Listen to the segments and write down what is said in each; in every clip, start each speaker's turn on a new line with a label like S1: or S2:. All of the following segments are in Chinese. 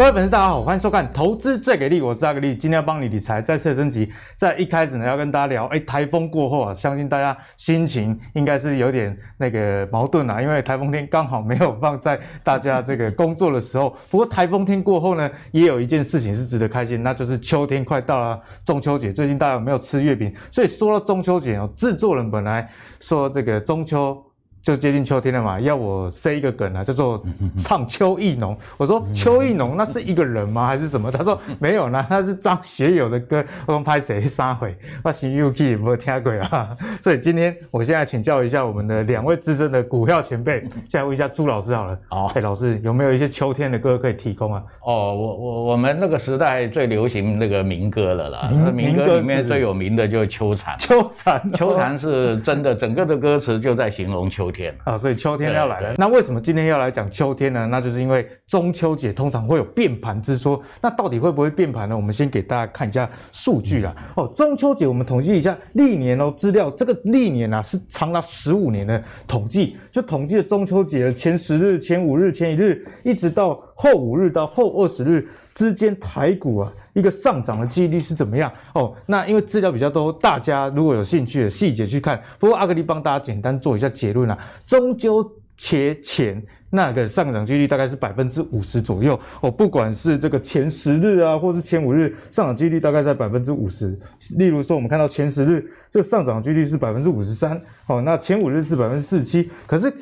S1: 各位粉丝，大家好，欢迎收看《投资最给力》，我是阿格力，今天要帮你理财再次升级。在一开始呢，要跟大家聊，哎，台风过后啊，相信大家心情应该是有点那个矛盾啊，因为台风天刚好没有放在大家这个工作的时候。不过台风天过后呢，也有一件事情是值得开心，那就是秋天快到了，中秋节。最近大家有没有吃月饼？所以说到中秋节哦，制作人本来说这个中秋。就接近秋天了嘛，要我塞一个梗啊，叫做唱秋意浓。我说秋意浓那是一个人吗？还是什么？他说 没有呢，那是张学友的歌。我们拍谁杀回？我是 UK 没有听过啊。所以今天我现在请教一下我们的两位资深的股票前辈，现在问一下朱老师好了。哦，哎，老师有没有一些秋天的歌可以提供啊？
S2: 哦，我我我们那个时代最流行那个民歌了啦。民，民歌里面最有名的就是秋蝉。
S1: 秋蝉，
S2: 秋蝉是真的，整个的歌词就在形容秋。天
S1: 啊，所以秋天要来了。那为什么今天要来讲秋天呢？那就是因为中秋节通常会有变盘之说。那到底会不会变盘呢？我们先给大家看一下数据啦。哦，中秋节我们统计一下历年哦资料，这个历年啊是长达十五年的统计，就统计了中秋节的前十日、前五日、前一日，一直到后五日到后二十日。之间台股啊一个上涨的几率是怎么样？哦，那因为资料比较多，大家如果有兴趣的细节去看。不过阿格力帮大家简单做一下结论啊，终究节前。那个上涨几率大概是百分之五十左右哦，不管是这个前十日啊，或是前五日，上涨几率大概在百分之五十。例如说，我们看到前十日这个上涨几率是百分之五十三，哦，那前五日是百分之四十七。可是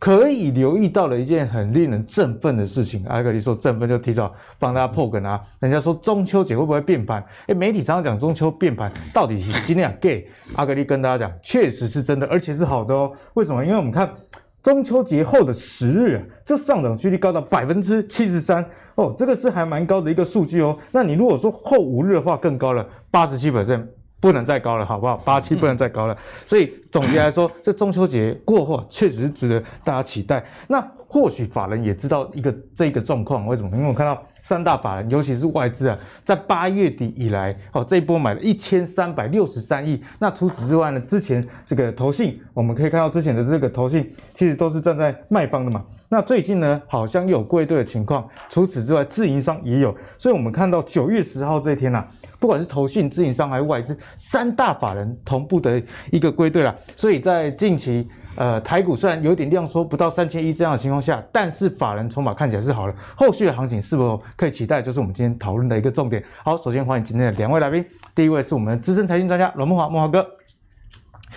S1: 可以留意到了一件很令人振奋的事情，阿格力说振奋就提早帮大家破梗啊。人家说中秋节会不会变盘？诶，媒体常常讲中秋变盘，到底是今天啊 gay？阿格力跟大家讲，确实是真的，而且是好的哦。为什么？因为我们看。中秋节后的十日，这上涨几率高达百分之七十三哦，这个是还蛮高的一个数据哦。那你如果说后五日的话，更高了，八十七百分。不能再高了，好不好？八七不能再高了。所以总结来说，这中秋节过后确实值得大家期待。那或许法人也知道一个这个状况，为什么？因为我看到三大法人，尤其是外资啊，在八月底以来，哦，这一波买了一千三百六十三亿。那除此之外呢，之前这个投信，我们可以看到之前的这个投信，其实都是站在卖方的嘛。那最近呢，好像有归队的情况。除此之外，自营商也有。所以我们看到九月十号这一天呐、啊。不管是投信、自营商还是外资，三大法人同步的一个归队了。所以在近期，呃，台股虽然有点量缩，不到三千一这样的情况下，但是法人筹码看起来是好了。后续的行情是否可以期待，就是我们今天讨论的一个重点。好，首先欢迎今天的两位来宾，第一位是我们资深财经专家罗慕驊，慕驊哥。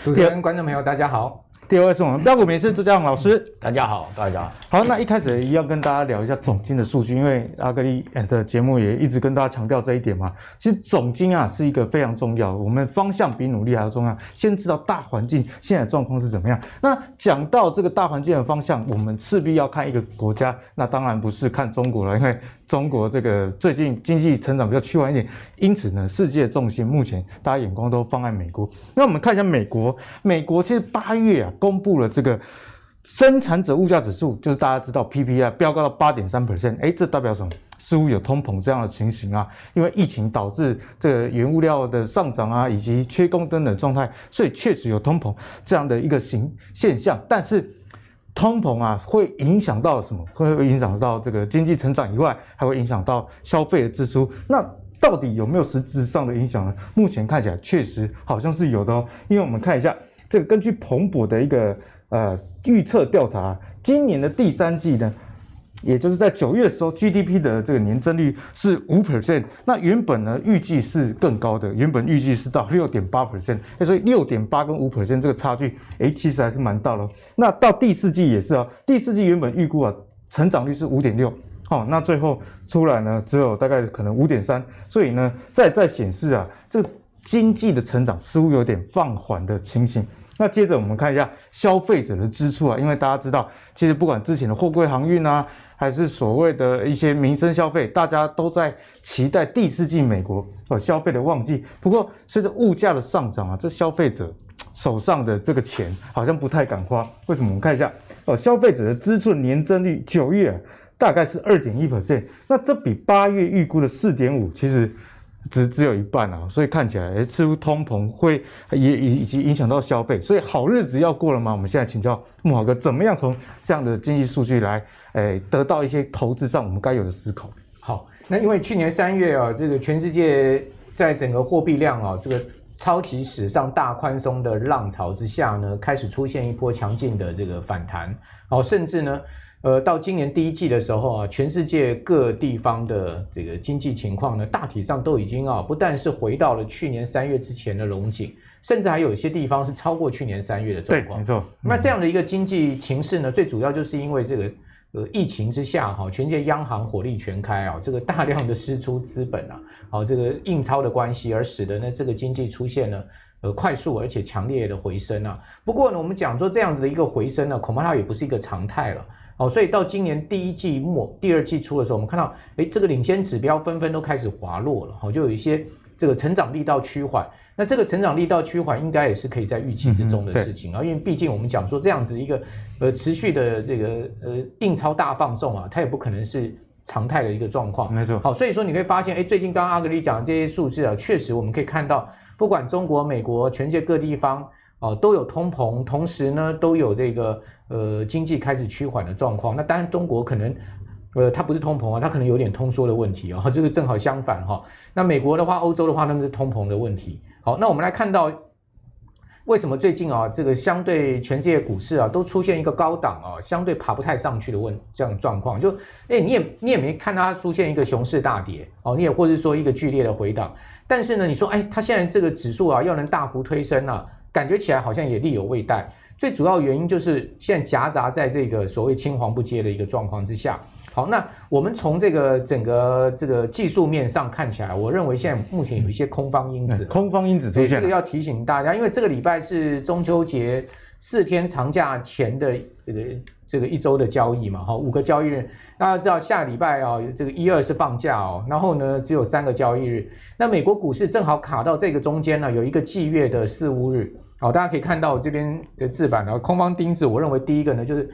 S3: 主持人、观众朋友，大家好。
S1: 第二位是我们标股名师朱家宏老师，
S2: 大家好，大家好。
S1: 好，那一开始要跟大家聊一下总经的数据，因为阿格力的节目也一直跟大家强调这一点嘛。其实总经啊是一个非常重要，我们方向比努力还要重要。先知道大环境现在状况是怎么样。那讲到这个大环境的方向，我们势必要看一个国家，那当然不是看中国了，因为中国这个最近经济成长比较趋缓一点，因此呢，世界重心目前大家眼光都放在美国。那我们看一下美国，美国其实八月啊。公布了这个生产者物价指数，就是大家知道 PPI 飙高到八点三 percent，哎，这代表什么？似乎有通膨这样的情形啊，因为疫情导致这个原物料的上涨啊，以及缺工等等状态，所以确实有通膨这样的一个形现象。但是通膨啊，会影响到什么？会会影响到这个经济成长以外，还会影响到消费的支出。那到底有没有实质上的影响呢？目前看起来确实好像是有的哦，因为我们看一下。这个根据彭博的一个呃预测调查，今年的第三季呢，也就是在九月的时候，GDP 的这个年增率是五 percent。那原本呢预计是更高的，原本预计是到六点八 percent。所以六点八跟五 percent 这个差距，诶，其实还是蛮大的。那到第四季也是啊，第四季原本预估啊，成长率是五点六，好，那最后出来呢，只有大概可能五点三。所以呢，再再显示啊，这。经济的成长似乎有点放缓的情形。那接着我们看一下消费者的支出啊，因为大家知道，其实不管之前的货柜航运啊，还是所谓的一些民生消费，大家都在期待第四季美国呃消费的旺季。不过随着物价的上涨啊，这消费者手上的这个钱好像不太敢花。为什么？我们看一下哦，消费者的支出年增率九月，大概是二点一 percent，那这比八月预估的四点五其实。只只有一半啊，所以看起来，诶，似乎通膨会也也以及影响到消费，所以好日子要过了吗？我们现在请教慕驊哥，怎么样从这样的经济数据来，诶，得到一些投资上我们该有的思考？
S3: 好，那因为去年三月啊，这个全世界在整个货币量啊，这个超级史上大宽松的浪潮之下呢，开始出现一波强劲的这个反弹，好，甚至呢。呃，到今年第一季的时候啊，全世界各地方的这个经济情况呢，大体上都已经啊，不但是回到了去年三月之前的龙井，甚至还有一些地方是超过去年三月的状况。
S1: 对，没错。
S3: 那这样的一个经济情势呢，最主要就是因为这个呃疫情之下哈，全世界央行火力全开啊，这个大量的输出资本啊，好这个印钞的关系，而使得呢这个经济出现了呃快速而且强烈的回升啊。不过呢，我们讲说这样子的一个回升呢，恐怕它也不是一个常态了。哦，所以到今年第一季末、第二季初的时候，我们看到，哎，这个领先指标纷纷都开始滑落了，好，就有一些这个成长力道趋缓。那这个成长力道趋缓，应该也是可以在预期之中的事情啊，因为毕竟我们讲说这样子一个呃持续的这个呃印钞大放送啊，它也不可能是常态的一个状况。
S1: 没错。
S3: 好，所以说你会发现，哎，最近刚刚阿格里讲的这些数字啊，确实我们可以看到，不管中国、美国、全世界各地方。哦，都有通膨，同时呢，都有这个呃经济开始趋缓的状况。那当然，中国可能呃它不是通膨啊，它可能有点通缩的问题啊。这个正好相反哈。那美国的话，欧洲的话，那是通膨的问题。好，那我们来看到为什么最近啊，这个相对全世界股市啊，都出现一个高档啊，相对爬不太上去的问这样状况。就哎，你也你也没看到它出现一个熊市大跌哦，你也或者说一个剧烈的回档。但是呢，你说哎，它现在这个指数啊，要能大幅推升啊。感觉起来好像也力有未逮，最主要原因就是现在夹杂在这个所谓青黄不接的一个状况之下。好，那我们从这个整个这个技术面上看起来，我认为现在目前有一些空方因子，
S1: 空方因子出现。
S3: 这个要提醒大家，因为这个礼拜是中秋节四天长假前的这个这个一周的交易嘛，哈，五个交易日。大家知道下礼拜啊，这个一二是放假哦，然后呢只有三个交易日。那美国股市正好卡到这个中间呢，有一个季月的四五日。好，大家可以看到我这边的字板呢，空方钉子。我认为第一个呢，就是，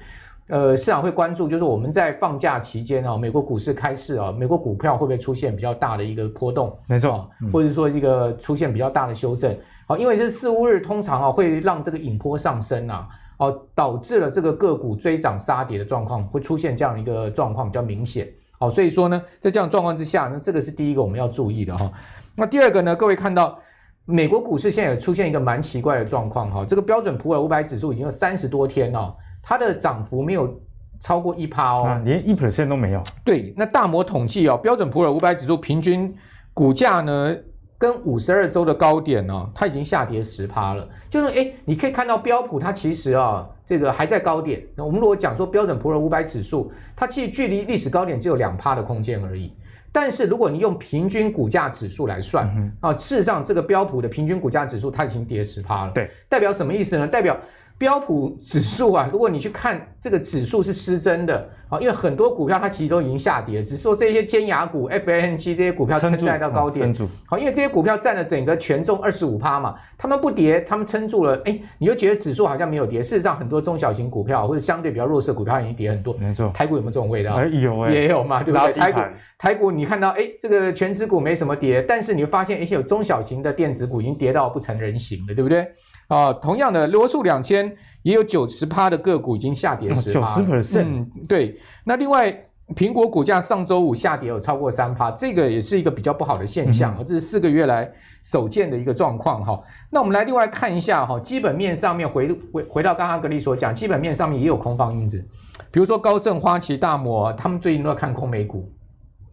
S3: 呃，市场会关注，就是我们在放假期间啊，美国股市开市啊，美国股票会不会出现比较大的一个波动？
S1: 没错，
S3: 或者说一个出现比较大的修正。好，因为这四五日通常啊会让这个引波上升啊，哦，导致了这个个股追涨杀跌的状况会出现这样一个状况比较明显。好，所以说呢，在这样状况之下那，这个是第一个我们要注意的哈。那第二个呢，各位看到。美国股市现在也出现一个蛮奇怪的状况哈，这个标准普尔五百指数已经有三十多天了，它的涨幅没有超过一趴哦，
S1: 连一 percent 都没有。
S3: 对，那大摩统计哦，标准普尔五百指数平均股价呢，跟五十二周的高点呢，它已经下跌十趴了。就是哎，你可以看到标普它其实啊，这个还在高点。那我们如果讲说标准普尔五百指数，它其实距离历史高点只有两趴的空间而已。但是如果你用平均股价指数来算，啊，事实上这个标普的平均股价指数它已经跌十趴了。
S1: 对，
S3: 代表什么意思呢？代表标普指数啊，如果你去看这个指数是失真的。啊，因为很多股票它其实都已经下跌，只是说这些尖牙股 FANG 这些股票撑在到高点。好，因为这些股票占了整个权重二十五趴嘛，他们不跌，他们撑住了。哎，你就觉得指数好像没有跌。事实上，很多中小型股票或者相对比较弱势的股票已经跌很多。
S1: 没错。
S3: 台股有没有这种味道？
S1: 哎，有哎，
S3: 也有嘛，对不对？台股台股你看到哎，这个全指股没什么跌，但是你会发现一些有中小型的电子股已经跌到不成人形了，对不对？啊，同样的罗素两千。也有九十趴的个股已经下跌十趴，九十 percent。嗯，对。那另外，苹果股价上周五下跌有超过三趴，这个也是一个比较不好的现象，这是四个月来首见的一个状况哈。那我们来另外看一下哈，基本面上面回回回到刚刚格力所讲，基本面上面也有空方因子，比如说高盛、花旗、大摩，他们最近都在看空美股。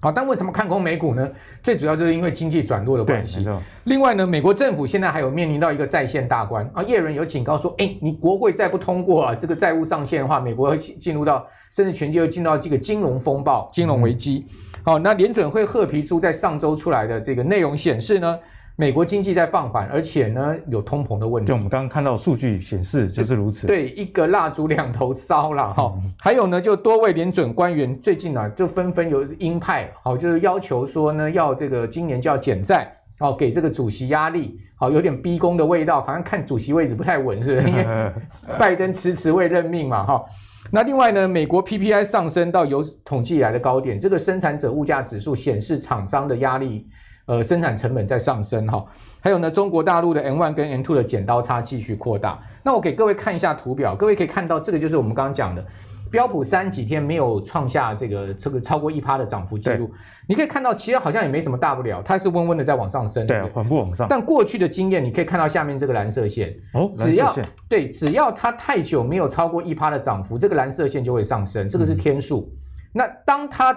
S3: 好，但为什么看空美股呢？最主要就是因为经济转弱的关系。另外呢，美国政府现在还有面临到一个在线大关啊。耶伦有警告说，哎，你国会再不通过啊，这个债务上限的话，美国会进入到，甚至全球会进入到这个金融风暴、金融危机。好，那联准会褐皮书在上周出来的这个内容显示呢。美国经济在放缓，而且呢有通膨的问题。
S1: 就我们刚刚看到数据显示就是如此。
S3: 对，一个蜡烛两头烧了哈。还有呢，就多位联准官员最近呢、啊、就纷纷有鹰派，好，就是要求说呢要这个今年就要减债，好，给这个主席压力，好，有点逼宫的味道，好像看主席位置不太稳，是不是？因 为拜登迟迟未任命嘛，哈。那另外呢，美国 PPI 上升到有统计以来的高点，这个生产者物价指数显示厂商的压力。呃，生产成本在上升哈，还有呢，中国大陆的 N one 跟 N two 的剪刀差继续扩大。那我给各位看一下图表，各位可以看到，这个就是我们刚刚讲的标普三几天没有创下这个这个超过一趴的涨幅记录，你可以看到其实好像也没什么大不了，它是温温的在往上升，
S1: 对，缓步往上。
S3: 但过去的经验，你可以看到下面这个蓝色线，
S1: 哦，
S3: 只要对，只要它太久没有超过一趴的涨幅，这个蓝色线就会上升，这个是天数。嗯、那当它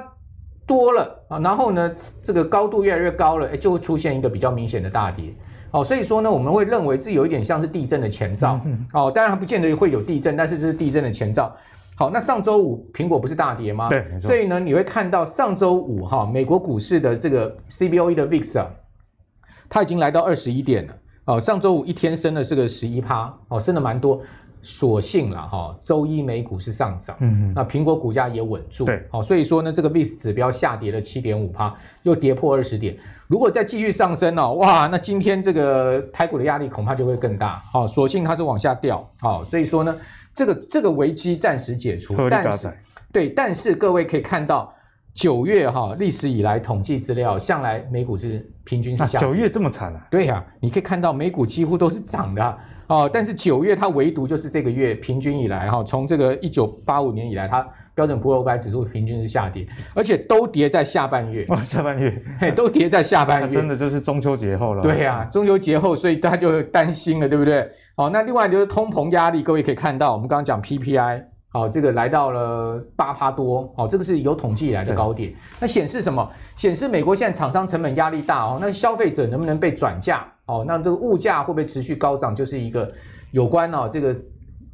S3: 多了啊，然后呢，这个高度越来越高了，哎，就会出现一个比较明显的大跌。哦，所以说呢，我们会认为这有一点像是地震的前兆。嗯、哦，当然它不见得会有地震，但是这是地震的前兆。好，那上周五苹果不是大跌吗？
S1: 对，
S3: 所以呢，你会看到上周五哈，美国股市的这个 CBOE 的 VIX 啊，它已经来到二十一点了。哦，上周五一天升了是个十一趴，哦，升的蛮多。所幸了哈，周一美股是上涨，嗯嗯，那苹果股价也稳住，
S1: 对，
S3: 好，所以说呢，这个 VIX 指标下跌了七点五趴，又跌破二十点。如果再继续上升哦，哇，那今天这个台股的压力恐怕就会更大。好，所幸它是往下掉，好，所以说呢，这个这个危机暂时解除，但是对，但是各位可以看到，九月哈历史以来统计资料，向来美股是平均是下，
S1: 九月这么惨啊？
S3: 对呀，你可以看到美股几乎都是涨的。哦，但是九月它唯独就是这个月平均以来哈，从这个一九八五年以来，它标准普尔五百指数平均是下跌，而且都跌在下半月。
S1: 哦，下半月，
S3: 嘿，都跌在下半月，
S1: 真的就是中秋节后了。
S3: 对呀、啊，中秋节后，所以大家就担心了，对不对？哦，那另外就是通膨压力，各位可以看到，我们刚刚讲 PPI，好、哦，这个来到了八趴多，哦，这个是有统计以来的高点。那显示什么？显示美国现在厂商成本压力大哦，那消费者能不能被转嫁？哦，那这个物价会不会持续高涨，就是一个有关哦，这个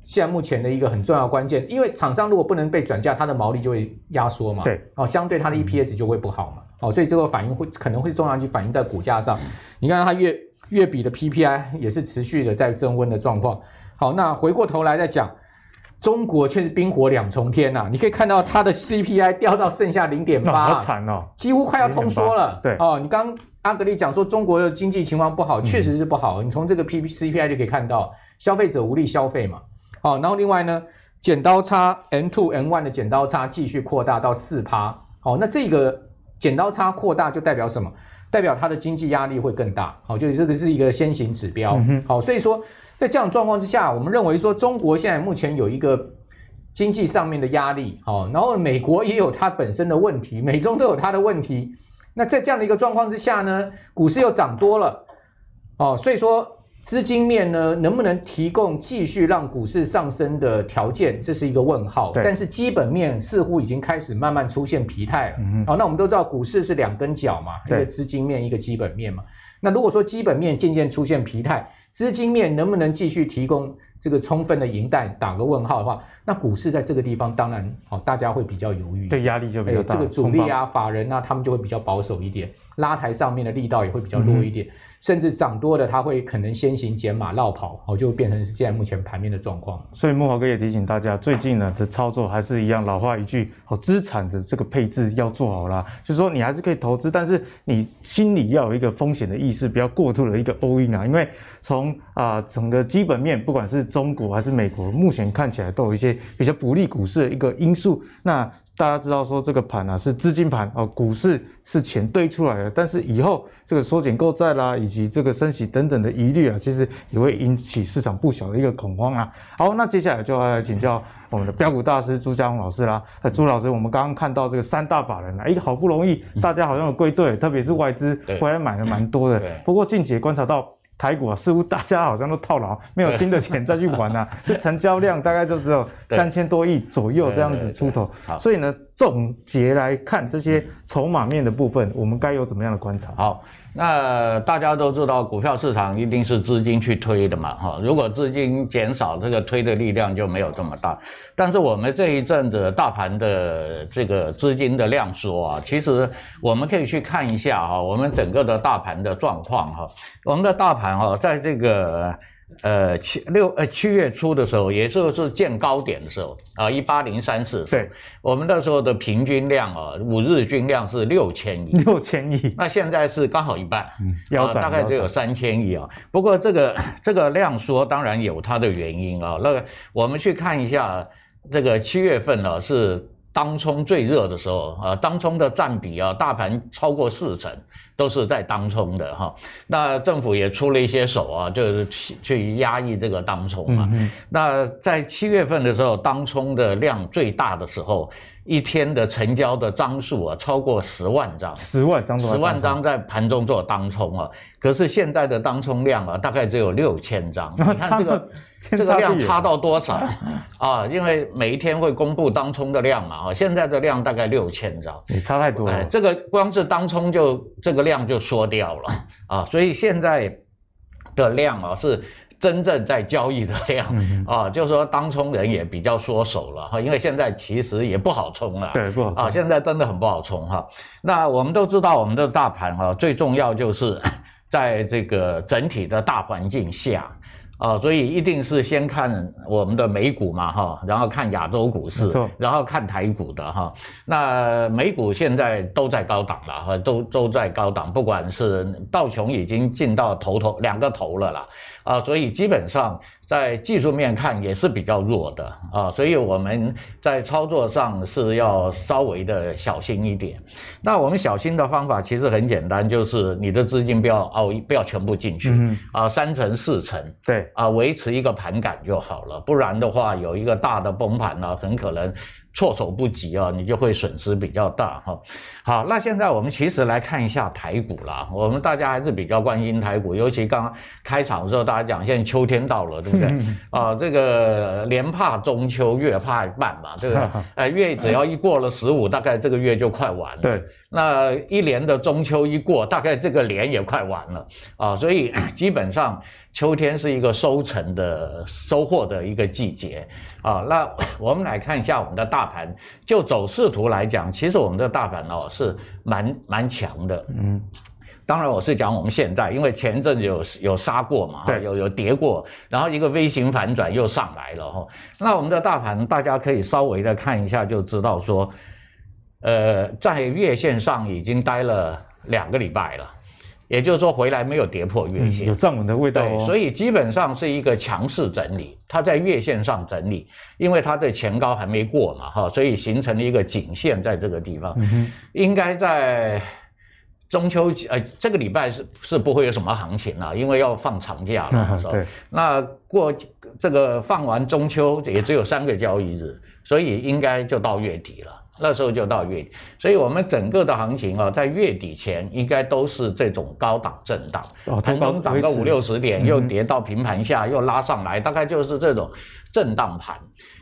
S3: 现在目前的一个很重要关键。因为厂商如果不能被转嫁，它的毛利就会压缩嘛。
S1: 对，
S3: 哦，相对它的 EPS 就会不好嘛。哦，所以这个反应会可能会重要去反映在股价上。你看它月月比的 PPI 也是持续的在增温的状况。好，那回过头来再讲，中国却是冰火两重天呐、啊。你可以看到它的 CPI 掉到剩下零点八，
S1: 好惨哦，
S3: 几乎快要通缩了。
S1: 对，
S3: 哦，你刚。阿格力讲说中国的经济情况不好，确实是不好。嗯、你从这个 P C P I 就可以看到，消费者无力消费嘛。好，然后另外呢，剪刀差 N two N one 的剪刀差继续扩大到四趴。好，那这个剪刀差扩大就代表什么？代表它的经济压力会更大。好，就是这个是一个先行指标。嗯、好，所以说在这样状况之下，我们认为说中国现在目前有一个经济上面的压力。好，然后美国也有它本身的问题，美中都有它的问题。那在这样的一个状况之下呢，股市又涨多了，哦，所以说资金面呢能不能提供继续让股市上升的条件，这是一个问号。但是基本面似乎已经开始慢慢出现疲态了。嗯、哦，那我们都知道股市是两根脚嘛，一个资金面，一个基本面嘛。那如果说基本面渐渐出现疲态，资金面能不能继续提供？这个充分的银弹打个问号的话，那股市在这个地方当然哦，大家会比较犹豫，
S1: 对压力就比较大。
S3: 这个主力啊、法人啊，他们就会比较保守一点，拉抬上面的力道也会比较弱一点。嗯甚至涨多的，他会可能先行减码绕跑，哦，就变成是现在目前盘面的状况。
S1: 所以木华哥也提醒大家，最近呢的操作还是一样，老话一句，哦，资产的这个配置要做好啦。就是说你还是可以投资，但是你心里要有一个风险的意识，不要过度的一个 all in 啊。因为从啊整个基本面，不管是中国还是美国，目前看起来都有一些比较不利股市的一个因素。那大家知道说这个盘啊是资金盘哦，股市是钱堆出来的，但是以后这个缩减购债啦，以及这个升息等等的疑虑啊，其实也会引起市场不小的一个恐慌啊。好，那接下来就要来请教我们的标股大师朱家宏老师啦。呃，朱老师，我们刚刚看到这个三大法人啊，哎，好不容易大家好像有归队，特别是外资回来买了蛮多的。不过近期也观察到。台股啊，似乎大家好像都套牢，没有新的钱再去玩啊。这成交量大概就只有三千多亿左右这样子出头。所以呢，总结来看，这些筹码面的部分，我们该有怎么样的观察？
S2: 好。那大家都知道，股票市场一定是资金去推的嘛，哈。如果资金减少，这个推的力量就没有这么大。但是我们这一阵子大盘的这个资金的量缩啊，其实我们可以去看一下哈，我们整个的大盘的状况哈。我们的大盘哈，在这个。呃，七六呃七月初的时候，也就是见高点的时候啊，一八零三四。对，我们那时候的平均量啊，五日均量是六千亿。
S1: 六千亿。
S2: 那现在是刚好一半，
S1: 嗯，腰斩，
S2: 大概只有三千亿啊。不过这个这个量缩当然有它的原因啊。那个我们去看一下，这个七月份呢是当冲最热的时候啊，当冲的占比啊，大盘超过四成都是在当冲的哈。那政府也出了一些手啊，就是去去压抑这个当冲嘛。嗯、那在七月份的时候，当冲的量最大的时候，一天的成交的张数啊，超过十万张，
S1: 十万张，
S2: 十万张在盘中做当冲啊。可是现在的当冲量啊，大概只有六千张。你看这个。这个量差到多少啊？因为每一天会公布当冲的量嘛，啊，现在的量大概六千张，
S1: 你差太多了。
S2: 这个光是当冲就这个量就缩掉了啊，所以现在的量啊是真正在交易的量啊，就是说当冲人也比较缩手了哈，因为现在其实也不好冲了，
S1: 对，不好冲
S2: 啊，现在真的很不好冲哈。那我们都知道，我们的大盘啊，最重要就是在这个整体的大环境下。啊、哦，所以一定是先看我们的美股嘛，哈，然后看亚洲股市，然后看台股的哈。那美股现在都在高档了，哈，都都在高档，不管是道琼已经进到头头两个头了啦。啊，所以基本上在技术面看也是比较弱的啊，所以我们在操作上是要稍微的小心一点。那我们小心的方法其实很简单，就是你的资金不要凹，不要全部进去啊，三成四成，
S1: 对
S2: 啊，维持一个盘感就好了。不然的话，有一个大的崩盘呢，很可能。措手不及啊，你就会损失比较大哈。好，那现在我们其实来看一下台股啦。我们大家还是比较关心台股，尤其刚刚开场的时候，大家讲现在秋天到了，对不对？啊，这个年怕中秋，月怕半嘛，对不对？呃，月只要一过了十五，大概这个月就快完了。
S1: 对，
S2: 那一年的中秋一过，大概这个年也快完了啊。所以 基本上。秋天是一个收成的收获的一个季节啊，那我们来看一下我们的大盘，就走势图来讲，其实我们的大盘哦是蛮蛮强的，嗯，当然我是讲我们现在，因为前一阵子有有杀过嘛，对，有有跌过，然后一个 V 型反转又上来了哈，那我们的大盘大家可以稍微的看一下就知道说，呃，在月线上已经待了两个礼拜了。也就是说，回来没有跌破月线，
S1: 嗯、有站稳的味道、哦。
S2: 对，所以基本上是一个强势整理，它在月线上整理，因为它的前高还没过嘛，哈，所以形成了一个颈线在这个地方。应该在中秋节，呃，这个礼拜是是不会有什么行情了，因为要放长假了。嗯、对。那过这个放完中秋也只有三个交易日，所以应该就到月底了。那时候就到月底，所以我们整个的行情啊，在月底前应该都是这种高档震荡，盘中涨个五六十点，又跌到平盘下，又拉上来，大概就是这种震荡盘。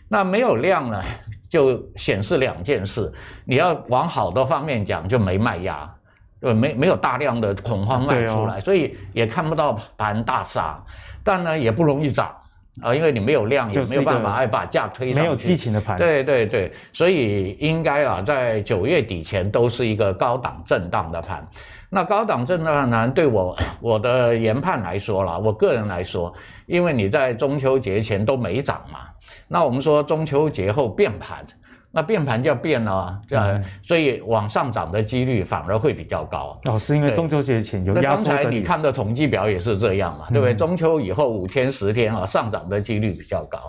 S2: 那没有量呢，就显示两件事：你要往好的方面讲，就没卖压，呃，没没有大量的恐慌卖出来，所以也看不到盘大杀，但呢也不容易涨。啊，因为你没有量，也没有办法哎把价推上去。
S1: 没有激情的盘。
S2: 对对对，所以应该啊，在九月底前都是一个高档震荡的盘。那高档震荡呢，对我我的研判来说啦，我个人来说，因为你在中秋节前都没涨嘛，那我们说中秋节后变盘。那变盘就要变了啊，这样，所以往上涨的几率反而会比较高。
S1: 哦，是因为中秋节前有压缩。
S2: 刚才你看的统计表也是这样嘛，对不对？中秋以后五天十天啊，上涨的几率比较高。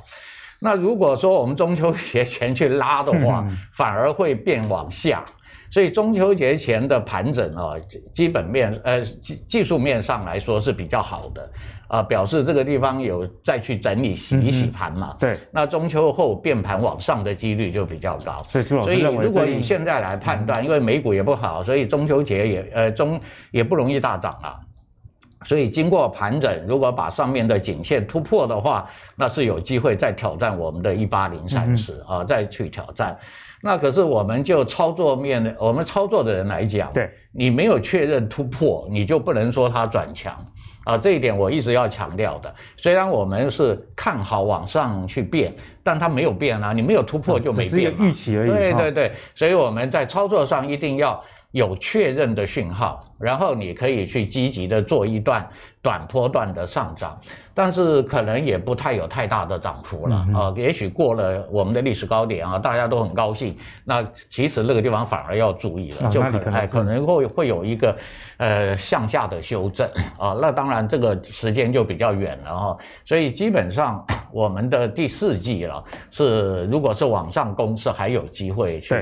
S2: 那如果说我们中秋节前去拉的话，反而会变往下。所以中秋节前的盘整啊，基本面呃技技术面上来说是比较好的，啊，表示这个地方有再去整理洗一洗盘嘛。
S1: 对。
S2: 那中秋后变盘往上的几率就比较高。
S1: 所以朱老师认为，
S2: 所以如果以现在来判断，因为美股也不好，所以中秋节也呃中也不容易大涨啊。所以经过盘整，如果把上面的颈线突破的话，那是有机会再挑战我们的一八零三十啊，再去挑战。那可是我们就操作面，我们操作的人来讲，
S1: 对，
S2: 你没有确认突破，你就不能说它转强啊。这一点我一直要强调的。虽然我们是看好往上去变，但它没有变啊，你没有突破就没变。只是
S1: 预期而已。
S2: 对对对，所以我们在操作上一定要有确认的讯号，然后你可以去积极的做一段短波段的上涨。但是可能也不太有太大的涨幅了啊，也许过了我们的历史高点啊，大家都很高兴。那其实那个地方反而要注意了，就可能可能会会有一个呃向下的修正啊。那当然这个时间就比较远了哈，所以基本上我们的第四季了，是如果是往上攻，是还有机会去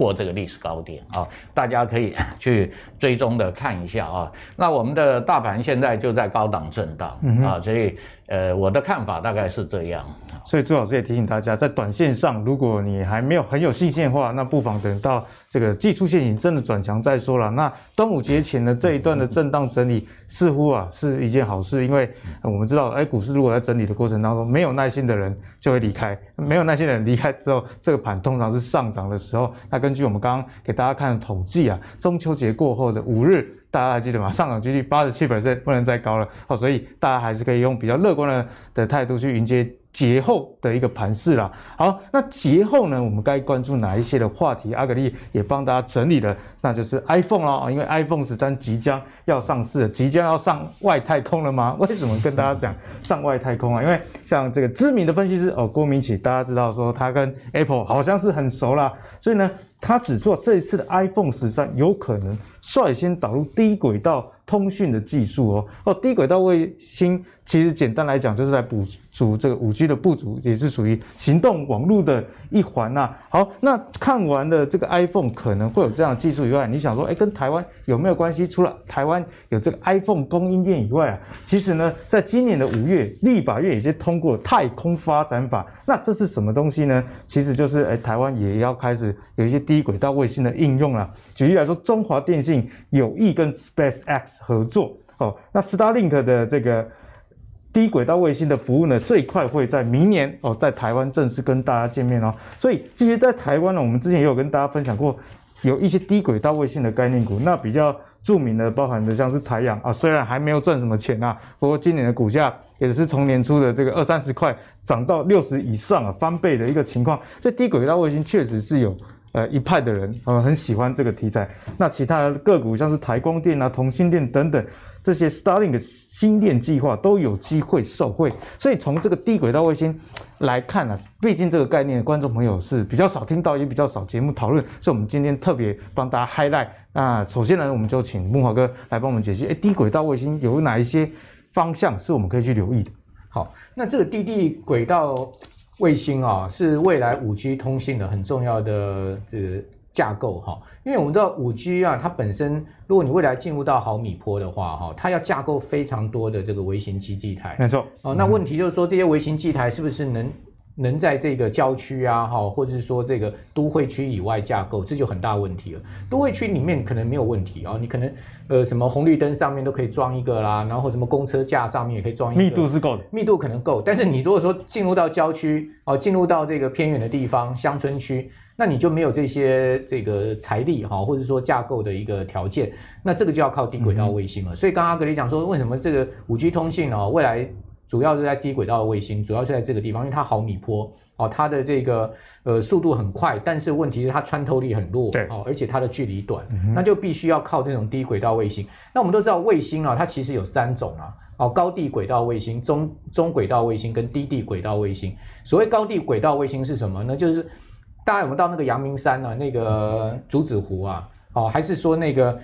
S2: 过这个历史高点啊，大家可以 去追踪的看一下啊。那我们的大盘现在就在高档震荡啊，所以。呃，我的看法大概是这样，
S1: 所以朱老师也提醒大家，在短线上，如果你还没有很有信心的话，那不妨等到这个技术线型真的转强再说了。那端午节前的这一段的震荡整理，似乎啊是一件好事，因为我们知道，哎，股市如果在整理的过程当中，没有耐心的人就会离开，没有耐心的人离开之后，这个盘通常是上涨的时候。那根据我们刚刚给大家看的统计啊，中秋节过后的五日。大家还记得吗？上涨几率八十七百分不能再高了哦，所以大家还是可以用比较乐观的的态度去迎接。节后的一个盘势啦，好，那节后呢，我们该关注哪一些的话题？阿格力也帮大家整理了，那就是 iPhone 啦，因为 iPhone 十三即将要上市了，即将要上外太空了吗？为什么跟大家讲上外太空啊？因为像这个知名的分析师哦，郭明錤，大家知道说他跟 Apple 好像是很熟啦，所以呢，他指出这一次的 iPhone 十三有可能率先导入低轨道。通讯的技术哦哦，低轨道卫星其实简单来讲就是来补足这个五 G 的不足，也是属于行动网络的一环呐。好，那看完了这个 iPhone 可能会有这样的技术以外，你想说，哎，跟台湾有没有关系？除了台湾有这个 iPhone 供应链以外啊，其实呢，在今年的五月，立法院已经通过太空发展法。那这是什么东西呢？其实就是哎，台湾也要开始有一些低轨道卫星的应用了。举例来说，中华电信有意跟 SpaceX 合作哦，那 Starlink 的这个低轨道卫星的服务呢，最快会在明年哦，在台湾正式跟大家见面哦。所以，这些，在台湾呢，我们之前也有跟大家分享过，有一些低轨道卫星的概念股。那比较著名的，包含的像是台阳啊，虽然还没有赚什么钱啊，不过今年的股价也是从年初的这个二三十块涨到六十以上啊，翻倍的一个情况。所以，低轨道卫星确实是有。呃，一派的人呃很喜欢这个题材。那其他的个股像是台光电啊、同心电等等这些 Starlink 的星链计划都有机会受惠。所以从这个低轨道卫星来看呢、毕竟这个概念观众朋友是比较少听到，也比较少节目讨论，所以我们今天特别帮大家 highlight。那首先呢，我们就请慕驊哥来帮我们解析，哎，低轨道卫星有哪一些方向是我们可以去留意的？
S3: 好，那这个低地轨道。卫星啊，是未来五 G 通信的很重要的这个架构哈，因为我们知道五 G 啊，它本身如果你未来进入到毫米波的话哈，它要架构非常多的这个微型基地台，
S1: 没错
S3: 哦。那问题就是说，这些微型基地台是不是能？能在这个郊区啊，哈，或者是说这个都会区以外架构，这就很大问题了。都会区里面可能没有问题啊，你可能呃什么红绿灯上面都可以装一个啦，然后什么公车架上面也可以装一个，
S1: 密度是够的，
S3: 密度可能够。但是你如果说进入到郊区哦，进入到这个偏远的地方、乡村区，那你就没有这些这个财力哈，或者说架构的一个条件，那这个就要靠低轨道卫星了。嗯、所以刚刚阿格力讲说，为什么这个五 G 通信哦，未来。主要是在低轨道的卫星，主要是在这个地方，因为它毫米波哦，它的这个呃速度很快，但是问题是它穿透力很弱，对哦，而且它的距离短，嗯、那就必须要靠这种低轨道卫星。那我们都知道卫星啊，它其实有三种啊，哦，高地轨道卫星、中中轨道卫星跟低地轨道卫星。所谓高地轨道卫星是什么呢？就是大家有没有到那个阳明山啊，那个竹子湖啊，哦，还是说那个？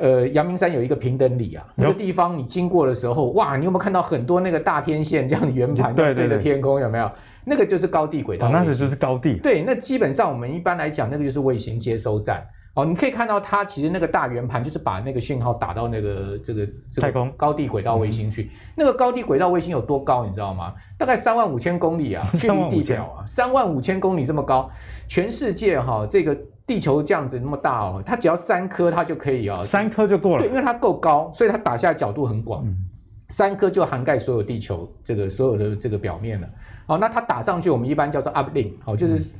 S3: 呃，阳明山有一个平等里啊，那个地方你经过的时候，哇，你有没有看到很多那个大天线这样的圆盘对着天空？有没有？那个就是高地轨道，哦，
S1: 那个就是高地。
S3: 对，那基本上我们一般来讲，那个就是卫星接收站。哦，你可以看到它其实那个大圆盘就是把那个讯号打到那个这个太空高地轨道卫星去。那个高地轨道卫星有多高，你知道吗？大概三万五千公里啊，距离地表啊，三万五千公里这么高，全世界哈，这个地球这样子那么大哦，它只要三颗它就可以哦，
S1: 三颗就够了。
S3: 对，因为它够高，所以它打下角度很广，三颗就涵盖所有地球这个所有的这个表面了。好，那它打上去，我们一般叫做 uplink，好，就是。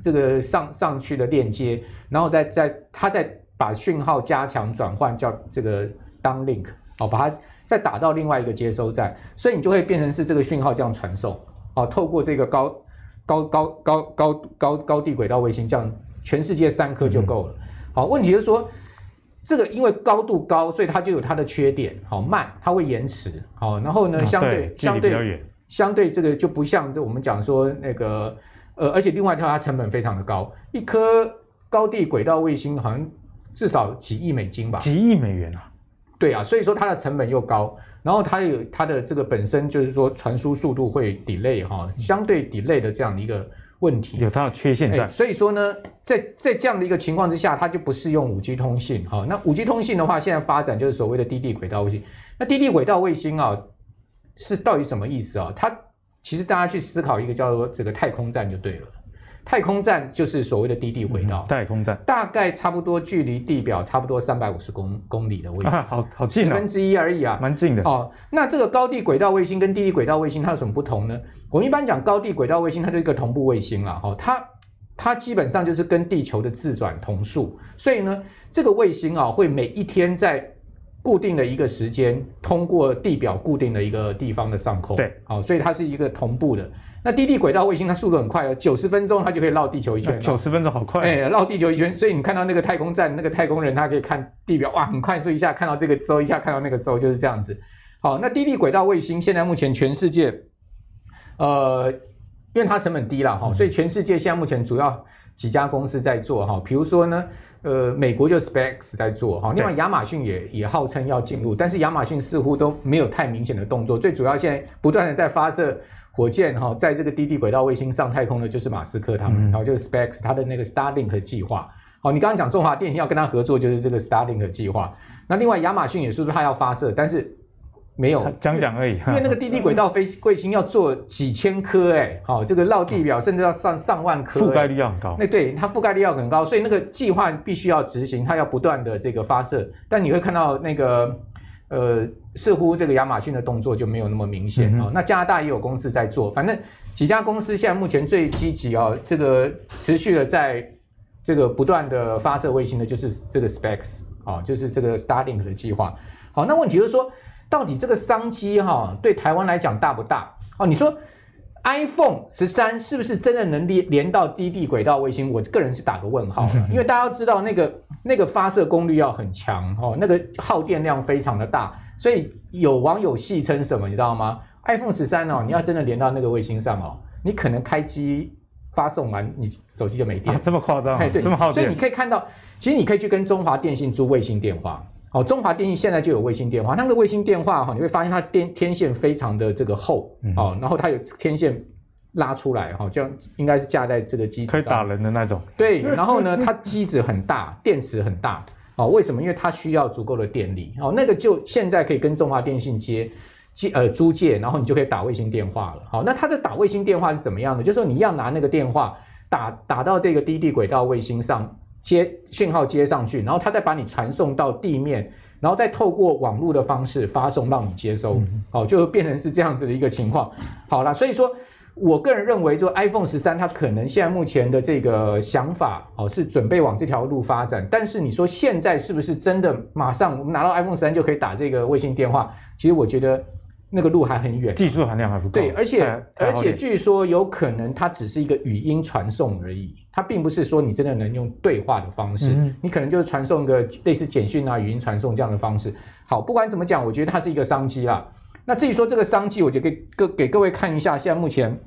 S3: 这个上上去的链接，然后再再它再把讯号加强转换，叫这个 downlink，哦，把它再打到另外一个接收站，所以你就会变成是这个讯号这样传送，哦，透过这个高高高高高高高地轨道卫星，这样全世界三颗就够了。好，问题就是说，这个因为高度高，所以它就有它的缺点，好慢，它会延迟，好，然后呢，相对相对相对这个就不像这我们讲说那个。呃，而且另外一条它成本非常的高，一颗高地轨道卫星好像至少几亿美金吧？
S1: 几亿美元啊？
S3: 对啊，所以说它的成本又高，然后它有它的这个本身就是说传输速度会 delay 哈，相对 delay 的这样的一个问题，
S1: 有它的缺陷在。
S3: 所以说呢，在在这样的一个情况之下，它就不适用五 G 通信哈。那五 G 通信的话，现在发展就是所谓的低地轨道卫星。那低地轨道卫星啊，是到底什么意思啊？它其实大家去思考一个叫做这个太空站就对了。太空站就是所谓的低地轨道，
S1: 太空站。
S3: 大概差不多距离地表差不多三百五十公公里的位置，
S1: 啊、好好近、哦，
S3: 十分之一而已啊，
S1: 蛮近的。
S3: 哦。那这个高地轨道卫星跟低地轨道卫星它有什么不同呢？我们一般讲高地轨道卫星，它就是一个同步卫星了哈、哦，它它基本上就是跟地球的自转同速，所以呢，这个卫星啊会每一天在固定的一个时间通过地表固定的一个地方的上空，
S1: 对，
S3: 好、哦，所以它是一个同步的。那低地轨道卫星它速度很快哦，九十分钟它就可以绕地球一圈。
S1: 九十分钟好快，
S3: 哎，绕地球一圈，所以你看到那个太空站那个太空人，他可以看地表，哇，很快速一下看到这个州，一下看到那个州，就是这样子。好，那低地轨道卫星现在目前全世界，呃，因为它成本低了哈，所以全世界现在目前主要几家公司在做哈，比如说呢，呃，美国就 SpaceX 在做哈，另外亚马逊也也号称要进入，但是亚马逊似乎都没有太明显的动作，最主要现在不断的在发射。火箭哈，在这个低地轨道卫星上太空的，就是马斯克他们，然后就是 SpaceX 他的那个 Starlink 计划。好，你刚刚讲中华电信要跟他合作，就是这个 Starlink 计划。那另外亚马逊也是说他要发射，但是没有
S1: 讲讲而已。
S3: 因为那个低地轨道飞卫星要做几千颗哎，好，这个绕地表甚至要上上万颗，
S1: 覆盖率要很高。
S3: 那对它覆盖率要很高，所以那个计划必须要执行，它要不断的这个发射。但你会看到那个。呃，似乎这个亚马逊的动作就没有那么明显啊、嗯哦。那加拿大也有公司在做，反正几家公司现在目前最积极啊，这个持续的在这个不断的发射卫星的，就是这个 SpaceX 啊，就是这个 Starlink 的计划。好，那问题就是说，到底这个商机哈、啊，对台湾来讲大不大？哦，你说。iPhone 十三是不是真的能连连到低地轨道卫星？我个人是打个问号，因为大家要知道那个那个发射功率要很强哦，那个耗电量非常的大，所以有网友戏称什么，你知道吗？iPhone 十三哦，你要真的连到那个卫星上哦，你可能开机发送完，你手机就没电，
S1: 啊、这么夸张？哎，
S3: 对，
S1: 这么耗电。
S3: 所以你可以看到，其实你可以去跟中华电信租卫星电话。好，中华电信现在就有卫星电话，它那个卫星电话哈，你会发现它电天线非常的这个厚，哦，然后它有天线拉出来哈，这样应该是架在这个机子上，
S1: 可以打人的那种。对，
S3: 然后呢，它机子很大，电池很大，哦，为什么？因为它需要足够的电力，哦，那个就现在可以跟中华电信接接呃租借，然后你就可以打卫星电话了。好，那它的打卫星电话是怎么样的？就是说你要拿那个电话打打到这个低地轨道卫星上。接讯号接上去，然后它再把你传送到地面，然后再透过网络的方式发送让你接收，好，就变成是这样子的一个情况。好了，所以说我个人认为，就 iPhone 十三它可能现在目前的这个想法，哦，是准备往这条路发展。但是你说现在是不是真的马上我们拿到 iPhone 十三就可以打这个卫星电话？其实我觉得。那个路还很远，
S1: 技术含量还不够。
S3: 对，而且而且据说有可能它只是一个语音传送而已，它并不是说你真的能用对话的方式，嗯、你可能就是传送一个类似简讯啊、语音传送这样的方式。好，不管怎么讲，我觉得它是一个商机啦。那至于说这个商机，我就给各给各位看一下，现在目前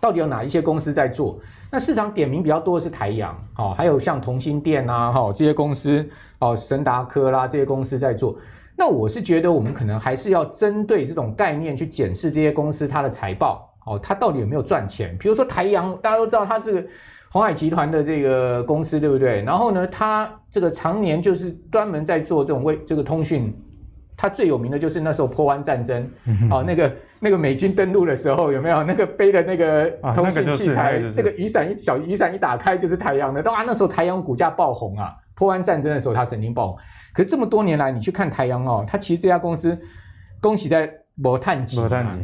S3: 到底有哪一些公司在做？那市场点名比较多的是台阳，好，还有像同心电啊，哈，这些公司，哦，神达科啦这些公司在做。那我是觉得，我们可能还是要针对这种概念去检视这些公司它的财报，哦，它到底有没有赚钱？比如说台阳，大家都知道它这个鸿海集团的这个公司，对不对？然后呢，它这个常年就是专门在做这种为这个通讯，它最有名的就是那时候破湾战争，哦，那个那个美军登陆的时候，有没有那个背的那个通讯器材？那个雨伞一小雨伞一打开就是台阳的，哇，那时候台阳股价爆红啊！破湾战争的时候，它曾经爆红。可是这么多年来，你去看台阳哦，它其实这家公司，恭喜在摩碳级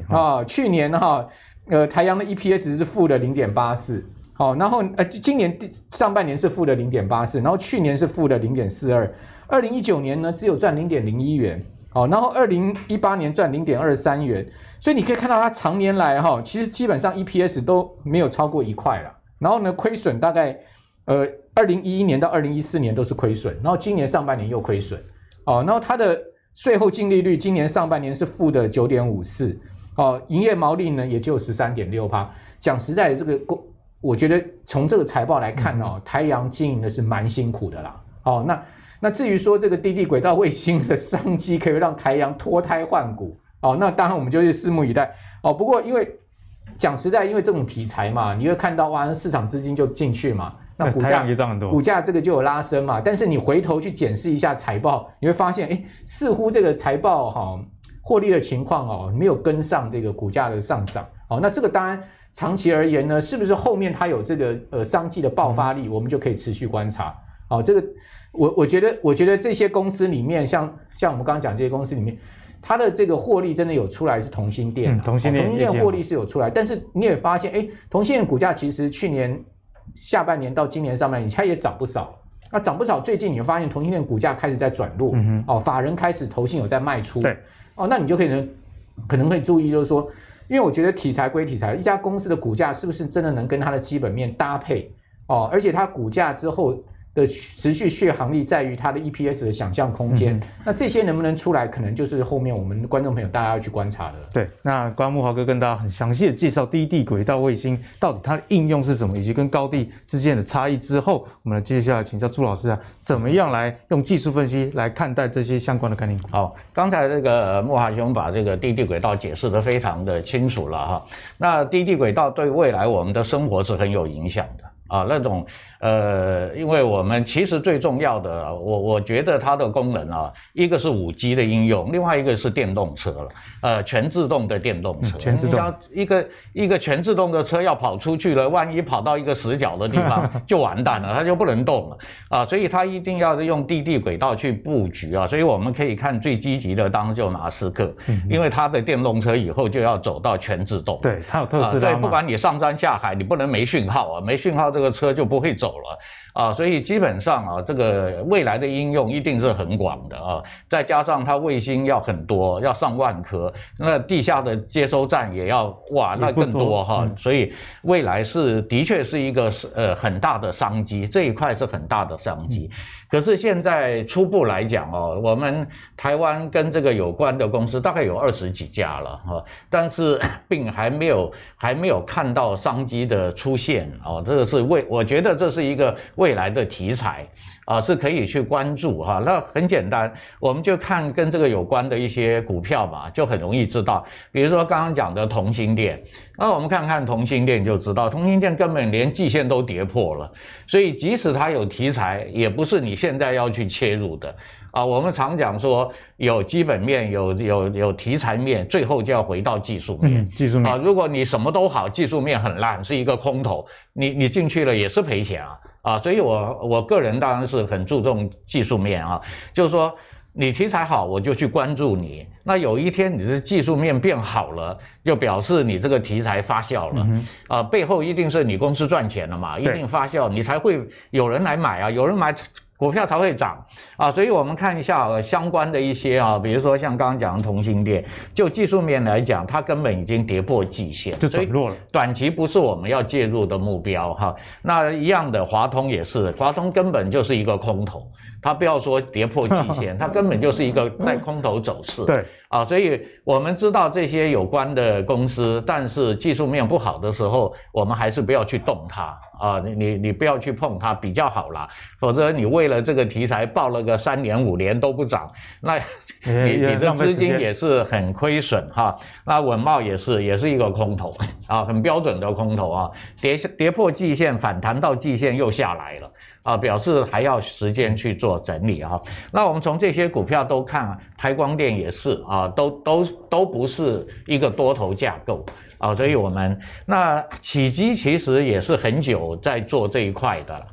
S3: 啊，去年哈，呃，台阳的 EPS 是负的零点八四，好，然后呃，今年上半年是负的零点八四，然后去年是负的零点四二，二零一九年呢只有赚零点零一元，好，然后二零一八年赚零点二三元，所以你可以看到它长年来哈，其实基本上 EPS 都没有超过一块了，然后呢，亏损大概呃。二零一一年到二零一四年都是亏损，然后今年上半年又亏损，哦，然后它的税后净利率今年上半年是负的九点五四，哦，营业毛利呢也就十三点六趴。讲实在的，这个我觉得从这个财报来看哦，台阳经营的是蛮辛苦的啦，哦，那那至于说这个低地轨道卫星的商机可以让台阳脱胎换骨哦，那当然我们就是拭目以待哦。不过因为讲实在，因为这种题材嘛，你会看到哇，市场资金就进去嘛，那股价
S1: 也涨很多，
S3: 股价这个就有拉升嘛。但是你回头去检视一下财报，你会发现，哎，似乎这个财报哈、哦、获利的情况哦没有跟上这个股价的上涨哦。那这个当然长期而言呢，是不是后面它有这个呃商机的爆发力，嗯、我们就可以持续观察。哦，这个我我觉得我觉得这些公司里面，像像我们刚刚讲这些公司里面。它的这个获利真的有出来，是同欣电，同欣电，同心电获利是有出来，但是你也发现，哎，同心电股价其实去年下半年到今年上半年，它也涨不少，那涨不少。最近你会发现，同心电股价开始在转弱，嗯、哦，法人开始投信有在卖出，对，哦，那你就可以能可能会注意，就是说，因为我觉得题材归题材，一家公司的股价是不是真的能跟它的基本面搭配，哦，而且它股价之后。的持续续航力在于它的 EPS 的想象空间，嗯，那这些能不能出来，可能就是后面我们观众朋友大家要去观察的。
S1: 对，那刚刚慕驊哥跟大家很详细的介绍低地轨道卫星到底它的应用是什么，以及跟高地之间的差异之后，我们来接下来请教朱老师啊，怎么样来用技术分析来看待这些相关的概念？
S2: 好，刚才这个木华兄把这个低地轨道解释得非常的清楚了哈，那低地轨道对未来我们的生活是很有影响的啊，那种。呃，因为我们其实最重要的，我我觉得它的功能啊，一个是五 G 的应用，另外一个是电动车了，呃，全自动的电动车。全自动。一个一个全自动的车要跑出去了，万一跑到一个死角的地方 就完蛋了，它就不能动了啊，所以它一定要用地地轨道去布局啊。所以我们可以看最积极的，当然就马斯克，因为它的电动车以后就要走到全自动。
S1: 对，它有特斯拉。
S2: 所以不管你上山下海，你不能没讯号啊，没讯号这个车就不会走。了。啊，所以基本上啊，这个未来的应用一定是很广的啊，再加上它卫星要很多，要上万颗，那地下的接收站也要哇，那更多哈，所以未来是的确是一个呃很大的商机，这一块是很大的商机。可是现在初步来讲哦，我们台湾跟这个有关的公司大概有二十几家了哈，但是并还没有还没有看到商机的出现哦，这个是未，我觉得这是一个未来的题材啊，是可以去关注哈。那很简单，我们就看跟这个有关的一些股票嘛，就很容易知道，比如说刚刚讲的同心店。那我们看看同心店就知道，同心店根本连季线都跌破了，所以即使它有题材，也不是你现在要去切入的啊。我们常讲说，有基本面，有有有题材面，最后就要回到技术面。
S1: 嗯，技术面
S2: 啊，如果你什么都好，技术面很烂，是一个空头，你你进去了也是赔钱啊啊。所以我我个人当然是很注重技术面啊，就是说。你题材好，我就去关注你。那有一天你的技术面变好了，就表示你这个题材发酵了。嗯、啊，背后一定是你公司赚钱了嘛，一定发酵，你才会有人来买啊，有人买。股票才会涨啊，所以我们看一下相关的一些啊，比如说像刚刚讲的同性恋，就技术面来讲，它根本已经跌破季线，
S1: 就转弱了。
S2: 短期不是我们要介入的目标哈。那一样的华通也是，华通根本就是一个空头，它不要说跌破季线，它根本就是一个在空头走势。
S1: 对。
S2: 啊，所以我们知道这些有关的公司，但是技术面不好的时候，我们还是不要去动它啊，你你你不要去碰它比较好啦，否则你为了这个题材报了个三年五年都不涨，那 你你的资金也是很亏损哈。那稳茂也是也是一个空头啊，很标准的空头啊，跌跌破季线反弹到季线又下来了。啊，表示还要时间去做整理啊。那我们从这些股票都看，啊台光电也是啊，都都都不是一个多头架构啊。所以我们那启基其实也是很久在做这一块的了，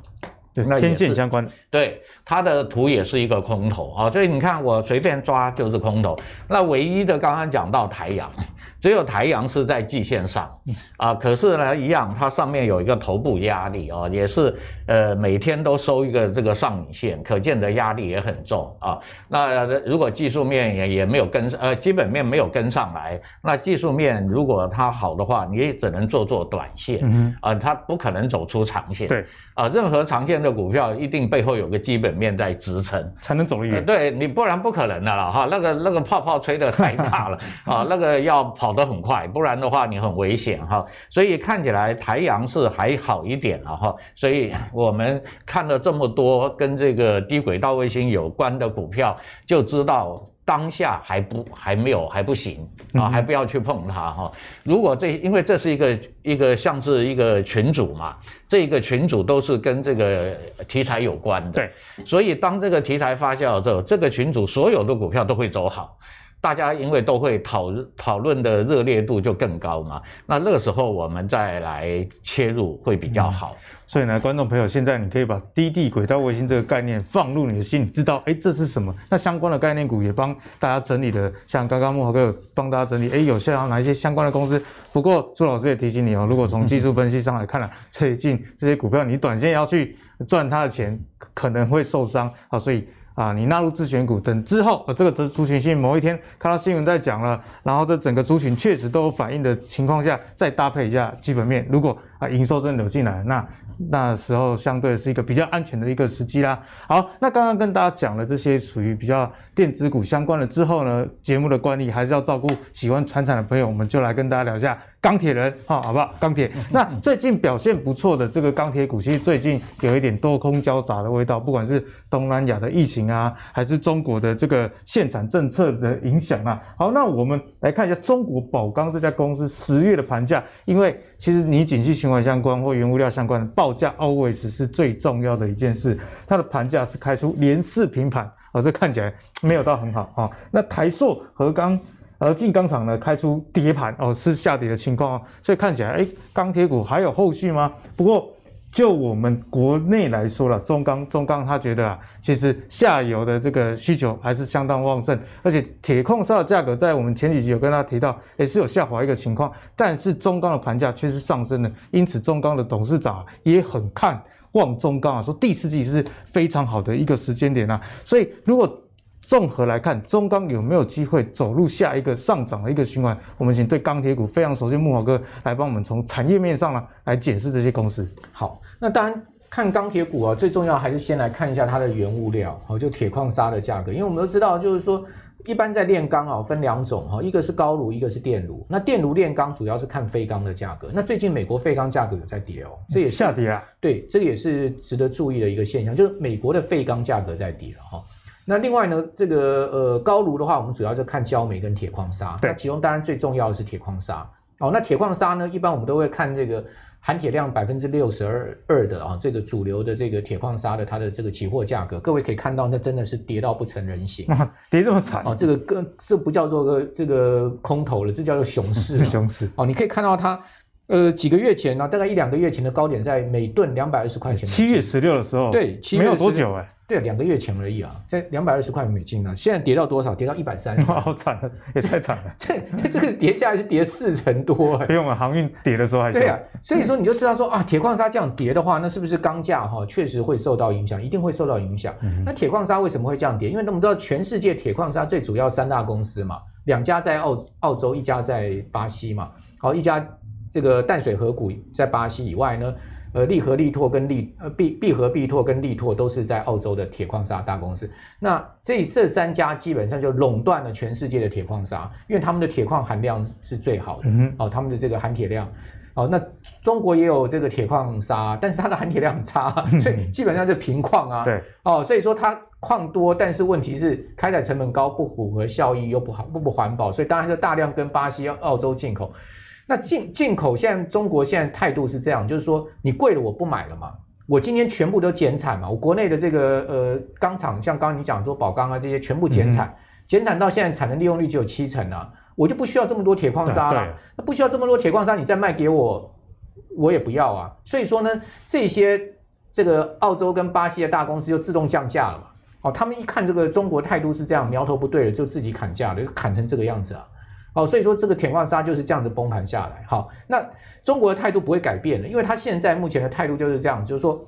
S1: 那天线相关的，
S2: 对，它的图也是一个空头啊。所以你看我随便抓就是空头。那唯一的刚刚讲到台阳。只有台阳是在季线上，啊，可是呢，一样，它上面有一个头部压力啊，也是呃每天都收一个这个上影线，可见的压力也很重啊。那如果技术面也也没有跟呃基本面没有跟上来，那技术面如果它好的话，你也只能做做短线，啊，它不可能走出长线。对，啊，任何长线的股票一定背后有个基本面在支撑，
S1: 才能走得远。
S2: 对，你不然不可能的了哈，那个那个泡泡吹得太大了 啊，那个要跑。跑得很快，不然的话你很危险哈。所以看起来台阳是还好一点了哈。所以我们看了这么多跟这个低轨道卫星有关的股票，就知道。当下还不还没有还不行啊，还不要去碰它哈。如果这因为这是一个一个像是一个群组嘛，这一个群组都是跟这个题材有关的，对，所以当这个题材发酵之后，这个群组所有的股票都会走好。大家因为都会讨讨论的热烈度就更高嘛，那那个时候我们再来切入会比较好。
S1: 所以呢，观众朋友，现在你可以把低地轨道卫星这个概念放入你的心里，知道哎这是什么？那相关的概念股也帮大家整理的，像刚刚木华哥有帮大家整理，哎有像哪一些相关的公司？不过朱老师也提醒你哦，如果从技术分析上来看了，最近这些股票你短线要去赚它的钱，可能会受伤啊，所以。啊，你纳入自选股，等之后，呃，这个族群性某一天看到新闻在讲了，然后这整个族群确实都有反应的情况下，再搭配一下基本面，如果啊营收真的流进来，那那时候相对是一个比较安全的一个时机啦。好，那刚刚跟大家讲了这些属于比较电子股相关的之后呢，节目的惯例还是要照顾喜欢传产的朋友，我们就来跟大家聊一下。钢铁人，哈，好不好？钢铁，那最近表现不错的这个钢铁股，其实最近有一点多空交杂的味道，不管是东南亚的疫情啊，还是中国的这个限产政策的影响啊。好，那我们来看一下中国宝钢这家公司十月的盘价，因为其实你景气循环相关或原物料相关的报价 always 是最重要的一件事，它的盘价是开出连四平盘，哦，这看起来没有到很好啊。那台塑和钢。而进钢厂呢，开出跌盘哦，是下跌的情况哦，所以看起来，哎，钢铁股还有后续吗？不过就我们国内来说了，中钢中钢他觉得啊，其实下游的这个需求还是相当旺盛，而且铁矿砂的价格在我们前几集有跟他提到，也是有下滑一个情况，但是中钢的盘价却是上升的，因此中钢的董事长也很看望中钢啊，说第四季是非常好的一个时间点啊，所以如果。综合来看，中钢有没有机会走入下一个上涨的一个循环？我们请对钢铁股非常熟悉木华哥来帮我们从产业面上呢来解释这些公司。
S3: 好，那当然看钢铁股啊，最重要还是先来看一下它的原物料，好，就铁矿砂的价格，因为我们都知道，就是说一般在炼钢啊分两种哈，一个是高炉，一个是电炉。那电炉炼钢主要是看废钢的价格，那最近美国废钢价格有在跌哦，这也
S1: 下跌啊。
S3: 对，这个也是值得注意的一个现象，就是美国的废钢价格在跌了哈。那另外呢，这个呃高炉的话，我们主要就看焦煤跟铁矿砂。对，那其中当然最重要的是铁矿砂。哦，那铁矿砂呢，一般我们都会看这个含铁量百分之六十二二的啊，这个主流的这个铁矿砂的它的这个期货价格，各位可以看到，那真的是跌到不成人形，
S1: 跌这么惨
S3: 哦，这个更这不叫做个这个空头了，这叫做熊市。
S1: 熊市
S3: 哦，你可以看到它。呃，几个月前呢、啊，大概一两个月前的高点在每吨两百二十块钱。
S1: 七月十六的时候，
S3: 对，
S1: 没有多久哎，
S3: 对，两个月前而已啊，在两百二十块美金啊，现在跌到多少？跌到一百三。
S1: 哇，好惨了，也太惨了。
S3: 这这个跌下来是跌四成多，
S1: 比我们航运跌的时候还。
S3: 对啊，所以说你就知道说啊，铁矿砂这样跌的话，那是不是钢价哈确实会受到影响，一定会受到影响。嗯、那铁矿砂为什么会这样跌？因为我们知道全世界铁矿砂最主要三大公司嘛，两家在澳澳洲，一家在巴西嘛，好一家。这个淡水河谷在巴西以外呢，呃，利和利拓跟利呃必必和必拓跟利拓都是在澳洲的铁矿砂大公司。那这这三家基本上就垄断了全世界的铁矿砂，因为他们的铁矿含量是最好的，嗯、哦，他们的这个含铁量，哦，那中国也有这个铁矿砂，但是它的含铁量很差，所以基本上是平矿啊，对，哦，所以说它矿多，但是问题是开采成本高，不符合效益又不好不不环保，所以当然就大量跟巴西、澳洲进口。那进进口现在中国现在态度是这样，就是说你贵了我不买了嘛，我今天全部都减产嘛，我国内的这个呃钢厂，像刚刚你讲说宝钢啊这些全部减产，减、嗯、产到现在产能利用率只有七成啊，我就不需要这么多铁矿砂了，那不需要这么多铁矿砂，你再卖给我，我也不要啊。所以说呢，这些这个澳洲跟巴西的大公司就自动降价了嘛，哦，他们一看这个中国态度是这样，苗头不对了，就自己砍价了，就砍成这个样子啊。哦，所以说这个铁矿砂就是这样子崩盘下来。好，那中国的态度不会改变的，因为他现在目前的态度就是这样，就是说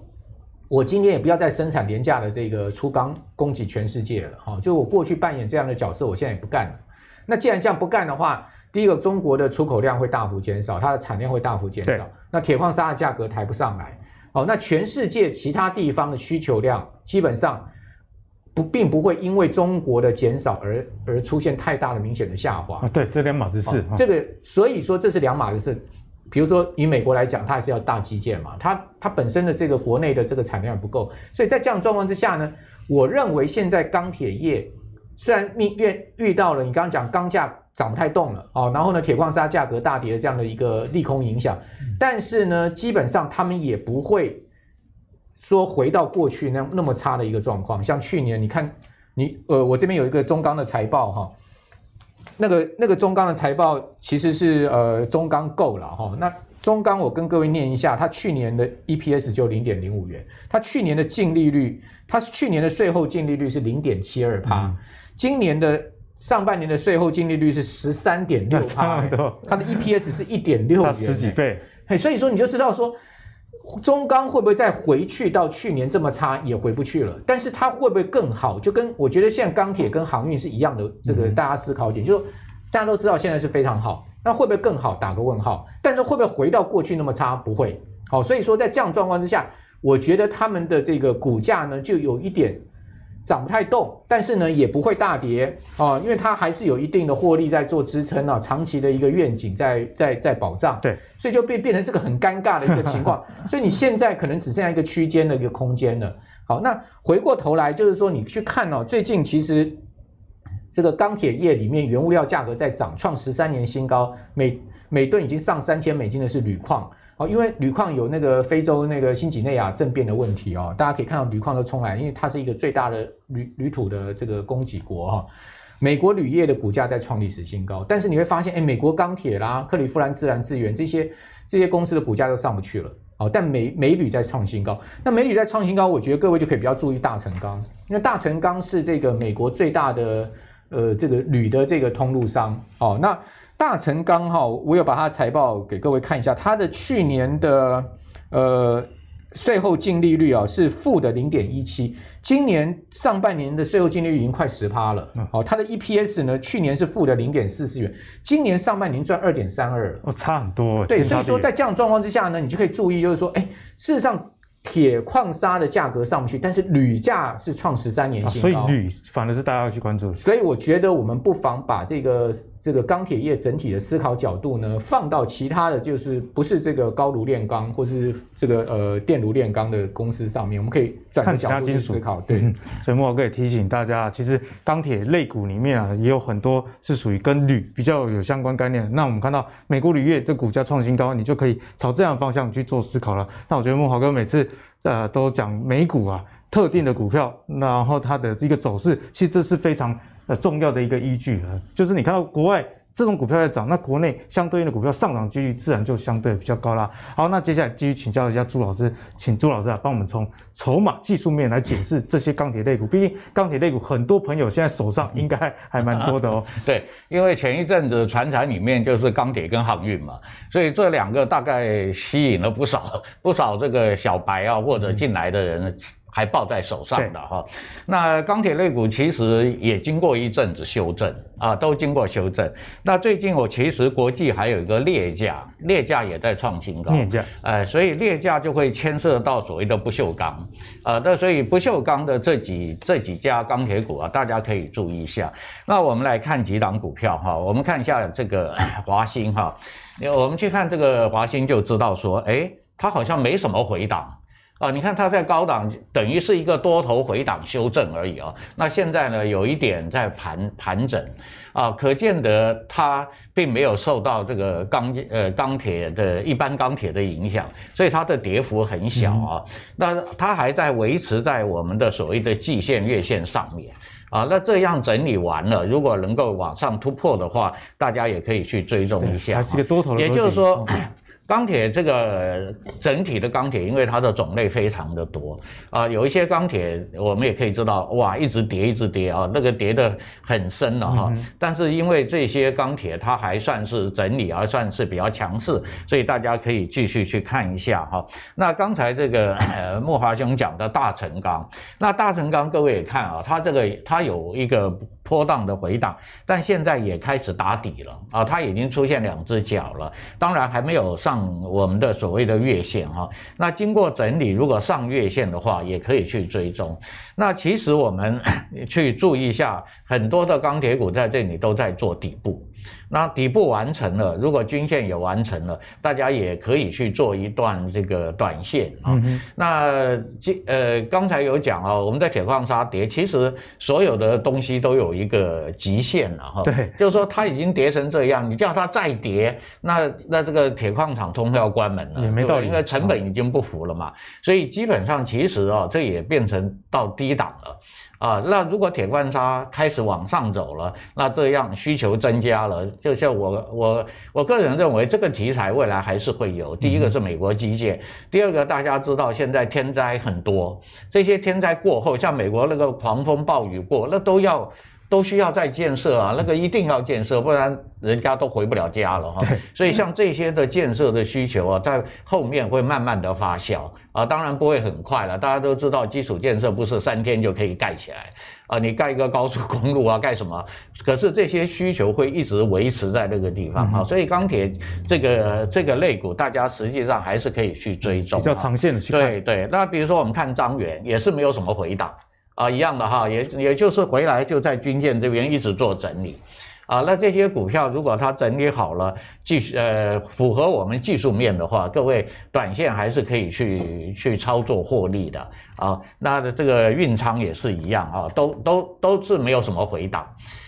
S3: 我今天也不要再生产廉价的这个粗钢供给全世界了。哈，就我过去扮演这样的角色，我现在也不干了。那既然这样不干的话，第一个中国的出口量会大幅减少，它的产量会大幅减少，那铁矿砂的价格抬不上来。哦，那全世界其他地方的需求量基本上不并不会因为中国的减少而而出现太大的明显的下滑
S1: 啊。对，这两码子事。
S3: 哦、这个所以说这是两码子事。比如说以美国来讲，它还是要大基建嘛，它它本身的这个国内的这个产量不够，所以在这样状况之下呢，我认为现在钢铁业虽然遇遇遇到了你刚刚讲钢价涨不太动了哦，然后呢铁矿砂价格大跌的这样的一个利空影响，但是呢，基本上他们也不会。说回到过去那那么差的一个状况，像去年你看你呃，我这边有一个中钢的财报哈，那个那个中钢的财报其实是呃中钢够了哈，那中钢我跟各位念一下，它去年的 EPS 就零点零五元，它去年的净利率，它是去年的税后净利率是零点七二趴，今年的上半年的税后净利率是十三点六趴，它的 EPS 是一点六元，
S1: 十几倍，
S3: 嘿，所以说你就知道说。中钢会不会再回去到去年这么差？也回不去了。但是它会不会更好？就跟我觉得现在钢铁跟航运是一样的，这个大家思考点，就大家都知道现在是非常好，那会不会更好？打个问号。但是会不会回到过去那么差？不会。好，所以说在这样状况之下，我觉得他们的这个股价呢，就有一点。涨不太动，但是呢也不会大跌啊，因为它还是有一定的获利在做支撑啊，长期的一个愿景在在在保障。
S1: 对，
S3: 所以就变变成这个很尴尬的一个情况。所以你现在可能只剩下一个区间的一个空间了。好，那回过头来就是说，你去看哦，最近其实这个钢铁业里面原物料价格在涨，创十三年新高，每每吨已经上三千美金的是铝矿。哦，因为铝矿有那个非洲那个新几内亚政变的问题哦，大家可以看到铝矿都冲来，因为它是一个最大的铝铝土的这个供给国哈。美国铝业的股价在创历史新高，但是你会发现，哎，美国钢铁啦、克利夫兰自然资源这些这些公司的股价都上不去了。哦，但美美铝在创新高，那美铝在创新高，我觉得各位就可以比较注意大成钢，因为大成钢是这个美国最大的呃这个铝的这个通路商。哦，那。大成钢哈，我有把它财报给各位看一下，它的去年的呃税后净利率啊是负的零点一七，今年上半年的税后净利率已经快十趴了。哦，它的 EPS 呢，去年是负的零点四四元，今年上半年赚二点三二，
S1: 哦，差很多。
S3: 对，所以说在这样状况之下呢，你就可以注意，就是说，哎，事实上。铁矿砂的价格上不去，但是铝价是创十三年新高，
S1: 所以铝反而是大家要去关注的。
S3: 所以我觉得我们不妨把这个这个钢铁业整体的思考角度呢，放到其他的就是不是这个高炉炼钢或是这个呃电炉炼钢的公司上面，我们可以转个角度去思考。对，嗯、
S1: 所以慕驊哥也提醒大家，其实钢铁类股里面啊，也有很多是属于跟铝比较有相关概念。那我们看到美国铝业这股价创新高，你就可以朝这样的方向去做思考了。那我觉得慕驊哥每次。呃，都讲美股啊，特定的股票，然后它的一个走势，其实这是非常呃重要的一个依据啊。就是你看到国外这种股票在涨，那国内相对应的股票上涨几率自然就相对比较高啦。好，那接下来继续请教一下朱老师，请朱老师啊帮我们从筹码技术面来解释这些钢铁类股。毕竟钢铁类股很多朋友现在手上应该还蛮多的哦。
S2: 对，因为前一阵子船产里面就是钢铁跟航运嘛。所以这两个大概吸引了不少不少这个小白啊，或者进来的人还抱在手上的哈。那钢铁类股其实也经过一阵子修正啊，都经过修正。那最近我其实国际还有一个镍价，镍价也在创新高。镍价，哎，所以镍价就会牵涉到所谓的不锈钢啊。那所以不锈钢的这几这几家钢铁股啊，大家可以注意一下。那我们来看几档股票哈，我们看一下这个 华兴哈。我们去看这个华兴就知道说，哎，它好像没什么回档啊。你看它在高档，等于是一个多头回档修正而已啊。那现在呢，有一点在盘盘整啊，可见得它并没有受到这个钢呃钢铁的一般钢铁的影响，所以它的跌幅很小啊。那它还在维持在我们的所谓的季线、月线上面。啊，那这样整理完了，如果能够往上突破的话，大家也可以去追踪一下。
S1: 还是个多头的。
S2: 也就是说。嗯钢铁这个整体的钢铁，因为它的种类非常的多啊，有一些钢铁我们也可以知道，哇，一直跌一直跌啊，那个跌的很深了哈。但是因为这些钢铁它还算是整理，还算是比较强势，所以大家可以继续去看一下哈。那刚才这个呃慕驊兄讲的大成钢，那大成钢各位也看啊，它这个它有一个。波荡的回档，但现在也开始打底了啊，它已经出现两只脚了，当然还没有上我们的所谓的月线哈。那经过整理，如果上月线的话，也可以去追踪。那其实我们 去注意一下，很多的钢铁股在这里都在做底部。那底部完成了，如果均线也完成了，大家也可以去做一段这个短线啊。嗯、那这呃刚才有讲啊，我们在铁矿砂跌，其实所有的东西都有一个极限了哈。对，就是说它已经跌成这样，你叫它再跌，那那这个铁矿厂通要关门了，也没道理，因为成本已经不符了嘛。嗯、所以基本上其实啊，这也变成到低档了。啊，那如果铁罐砂开始往上走了，那这样需求增加了，就像我我我个人认为，这个题材未来还是会有。第一个是美国基建，第二个大家知道现在天灾很多，这些天灾过后，像美国那个狂风暴雨过，那都要。都需要再建设啊，那个一定要建设，不然人家都回不了家了哈。所以像这些的建设的需求啊，在后面会慢慢的发酵啊，当然不会很快了。大家都知道，基础建设不是三天就可以盖起来啊，你盖一个高速公路啊，盖什么？可是这些需求会一直维持在那个地方啊，所以钢铁这个这个类股，大家实际上还是可以去追踪，比较长线的去看。对对，那比如说我们看张元，也是没有什么回档。啊，一样的哈，也也就是回来就在均线这边一直做整理，啊，那这些股票如果它整理好了，技术呃符合我们技术面的话，各位短线还是可以去去操作获利的啊。那这个运仓也是一样啊，都都都是没有什么回档。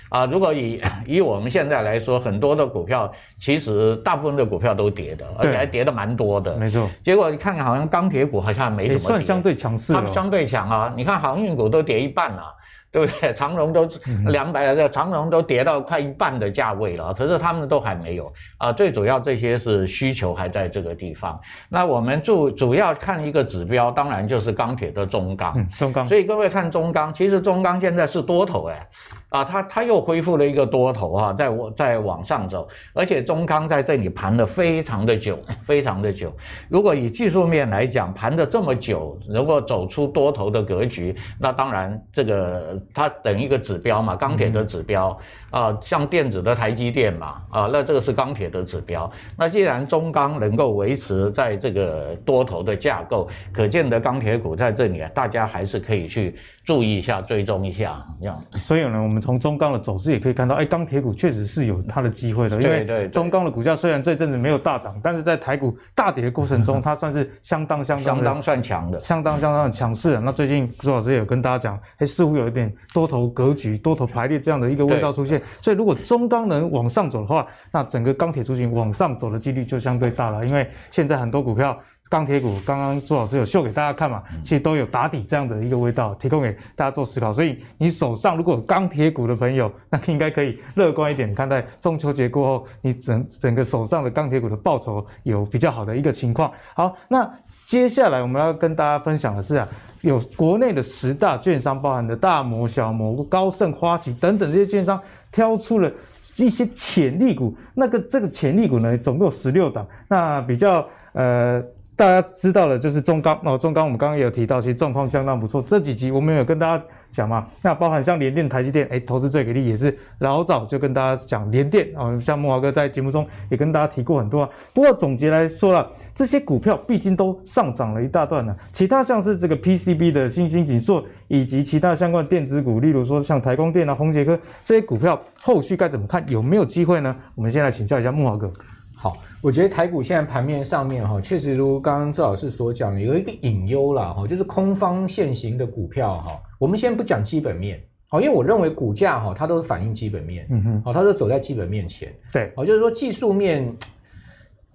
S2: 啊，如果以以我们现在来说，很多的股票其实大部分的股票都跌的，而且还跌的蛮多的。没错。结果你看看，好像钢铁股好像没什么跌，算相对强势。它相对强啊，你看航运股都跌一半了。对不对？长荣都两百了，这长荣都跌到快一半的价位了，可是他们都还没有啊。最主要这些是需求还在这个地方。那我们主主要看一个指标，当然就是钢铁的中钢。嗯，中钢。所以各位看中钢，其实中钢现在是多头哎，啊，它它又恢复了一个多头啊，在往在往上走，而且中钢在这里盘了非常的久，非常的久。如果以技术面来讲，盘的这么久，如果走出多头的格局，那当然这个。它等于一个指标嘛，钢铁的指标啊、呃，像电子的台积电嘛，啊，那这个是钢铁的指标。那既然中钢能够维持在这个多头的架构，可见的钢铁股在这里啊，大家还是可以去。注意一下，追踪一下，这样。所以呢，我们从中钢的走势也可以看到，哎，钢铁股确实是有它的机会的。因为中钢的股价虽然这阵子没有大涨，但是在台股大跌的过程中，它算是相当相当相当算强的，相当相当的强势。那最近朱老师也有跟大家讲，哎，似乎有一点多头格局、多头排列这样的一个味道出现。所以如果中钢能往上走的话，那整个钢铁族群往上走的几率就相对大了，因为现在很多股票。钢铁股刚刚朱老师有秀给大家看嘛，其实都有打底这样的一个味道，提供给大家做思考。所以你手上如果有钢铁股的朋友，那应该可以乐观一点看待中秋节过后，你整整个手上的钢铁股的报酬有比较好的一个情况。好，那接下来我们要跟大家分享的是啊，有国内的十大券商，包含的大摩、小摩、高盛、花旗等等这些券商，挑出了一些潜力股。那个这个潜力股呢，总共十六档，那比较呃。大家知道的就是中钢哦，中钢我们刚刚也有提到，其实状况相当不错。这几集我们有跟大家讲嘛，那包含像联电、台积电，哎，投资最给力也是老早就跟大家讲联电哦，像木华哥在节目中也跟大家提过很多啊。不过总结来说了，这些股票毕竟都上涨了一大段了。其他像是这个 PCB 的新兴景硕，以及其他相关电子股，例如说像台光电啊、宏杰科这些股票，后续该怎么看？有没有机会呢？我们先来请教一下木华哥。
S3: 好，我觉得台股现在盘面上面哈，确实如刚刚周老师所讲，有一个隐忧啦哈，就是空方现行的股票哈。我们先不讲基本面，好，因为我认为股价哈，它都是反映基本面，嗯哼，好，它都走在基本面前，对，好，就是说技术面，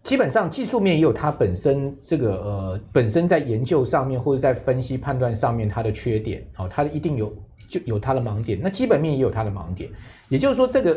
S3: 基本上技术面也有它本身这个呃，本身在研究上面或者在分析判断上面它的缺点，好，它一定有就有它的盲点，那基本面也有它的盲点，也就是说这个。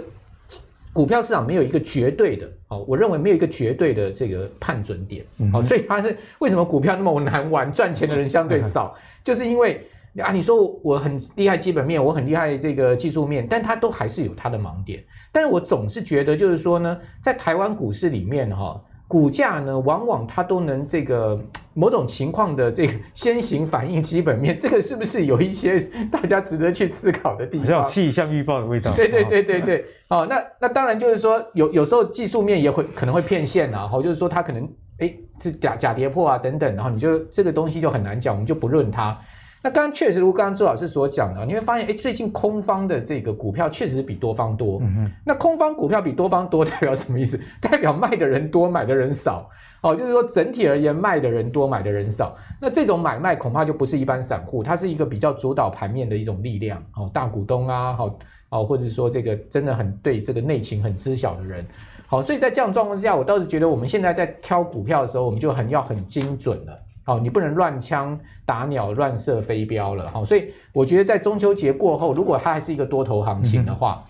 S3: 股票市场没有一个绝对的，哦，我认为没有一个绝对的这个判准点，好，所以它是为什么股票那么难玩，赚钱的人相对少，就是因为啊，你说我很厉害基本面，我很厉害这个技术面，但它都还是有它的盲点。但是我总是觉得，就是说呢，在台湾股市里面哈。股价呢，往往它都能这个某种情况的这个先行反映基本面，这个是不是有一些大家值得去思考的地方？像气象预报的味道。对对对对对，哦，那那当然就是说有有时候技术面也会可能会骗线啊，哈，就是说它可能哎，是假假跌破啊等等，然后你就这个东西就很难讲，我们就不论它。那刚刚确实如刚刚朱老师所讲的，你会发现，哎，最近空方的这个股票确实比多方多。嗯哼。那空方股票比多方多代表什么意思？代表卖的人多，买的人少。哦，就是说整体而言，卖的人多，买的人少。那这种买卖恐怕就不是一般散户，它是一个比较主导盘面的一种力量。哦，大股东啊，好，哦，或者说这个真的很对这个内情很知晓的人。好，所以在这样状况之下，我倒是觉得我们现在在挑股票的时候，我们就很要很精准了。好，你不能乱枪打鸟、乱射飞镖了。好，所以我觉得在中秋节过后，如果它还是一个多头行情的话，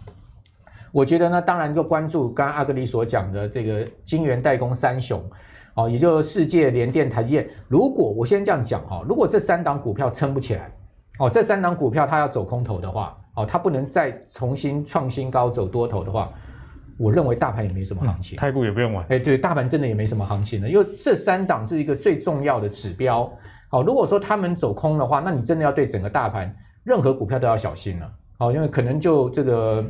S3: 我觉得呢，当然就关注刚刚阿格力所讲的这个金圆代工三雄。哦，也就是世界联电、台积电。如果我先这样讲哈，如果这三档股票撑不起来，哦，这三档股票它要走空头的话，哦，它不能再重新创新高走多头的话。我认为大盘也没什么行情，
S1: 太股也不用玩。
S3: 哎，对，大盘真的也没什么行情了，因为这三档是一个最重要的指标。好，如果说他们走空的话，那你真的要对整个大盘任何股票都要小心了。好，因为可能就这个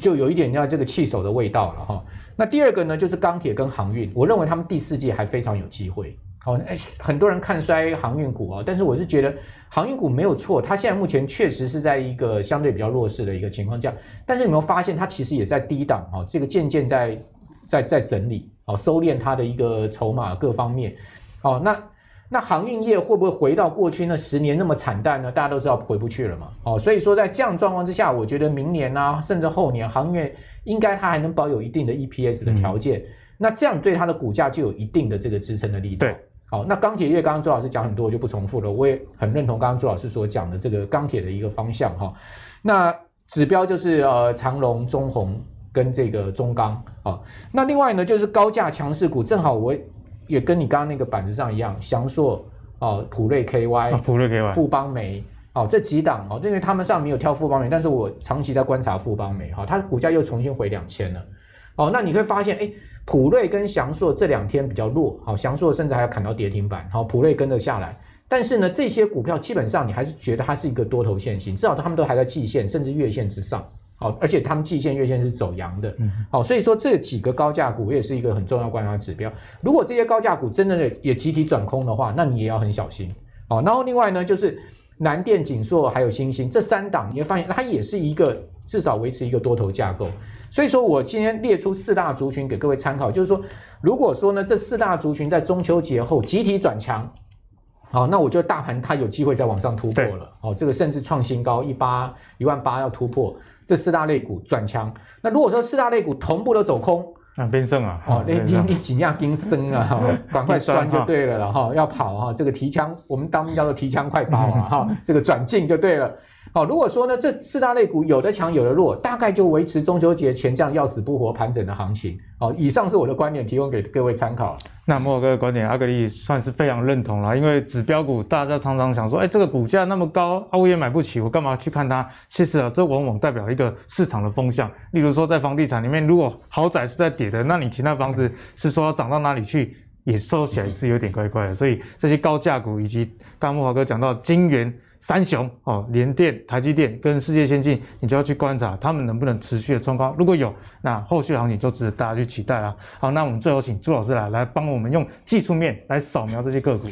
S3: 就有一点要这个气手的味道了哈。那第二个呢，就是钢铁跟航运，我认为他们第四季还非常有机会。好，哎，很多人看衰航运股啊，但是我是觉得。航运股没有错，它现在目前确实是在一个相对比较弱势的一个情况下，但是有没有发现它其实也在低档啊？这个渐渐在在在整理啊，收敛它的一个筹码各方面。好，那那航运业会不会回到过去那十年那么惨淡呢？大家都知道回不去了嘛。哦，所以说在这样状况之下，我觉得明年啊，甚至后年航运应该它还能保有一定的 EPS 的条件。嗯、那这样对它的股价就有一定的这个支撑的力度。对。好，那钢铁业刚刚周老师讲很多，我就不重复了。我也很认同刚刚周老师所讲的这个钢铁的一个方向哈。那指标就是呃长隆、中红跟这个中钢啊。那另外呢，就是高价强势股，正好我也跟你刚刚那个板子上一样，祥硕啊、普瑞 KY、
S1: 普瑞 KY、
S3: 富邦煤哦这几档哦，因为他们上没有挑富邦美，但是我长期在观察富邦美哈，它股价又重新回两千了。哦，那你会发现哎。普瑞跟翔硕这两天比较弱，好，翔硕甚至还要砍到跌停板，好，普瑞跟着下来，但是呢，这些股票基本上你还是觉得它是一个多头线型，至少他们都还在季线甚至月线之上，好，而且他们季线月线是走阳的，好，所以说这几个高价股也是一个很重要观察指标。如果这些高价股真的也集体转空的话，那你也要很小心，好，然后另外呢，就是南电、景硕还有欣兴这三档，你会发现它也是一个至少维持一个多头架构。所以说我今天列出四大族群给各位参考，就是说，如果说呢，这四大族群在中秋节后集体转强，好，那我觉得大盘它有机会再往上突破了，好，这个甚至创新高一八一万八要突破，这四大类股转强。那如果说四大类股同步的走空，
S1: 啊，变胜啊，
S3: 哦，你你你紧压冰升啊，哈，赶快拴就对了了哈，要跑哈，这个提枪，我们当兵叫做提枪快跑啊，哈，这个转进就对了。好，如果说呢，这四大类股有的强有的弱，大概就维持中秋节前这样要死不活盘整的行情。好，以上是我的观点，提供给各位参考。
S1: 那慕驊哥的观点，阿格力算是非常认同了，因为指标股大家常常想说，哎，这个股价那么高，啊，我也买不起，我干嘛去看它？其实啊，这往往代表一个市场的风向。例如说，在房地产里面，如果豪宅是在跌的，那你其他房子是说要涨到哪里去，也说起来是有点怪怪的。所以这些高价股以及刚刚慕驊哥讲到金圆。三雄哦，联电、台积电跟世界先进，你就要去观察他们能不能持续的冲高。如果有，那后续行情就值得大家去期待了。好，那我们最后请朱老师来来帮我们用技术面来扫描这些个股。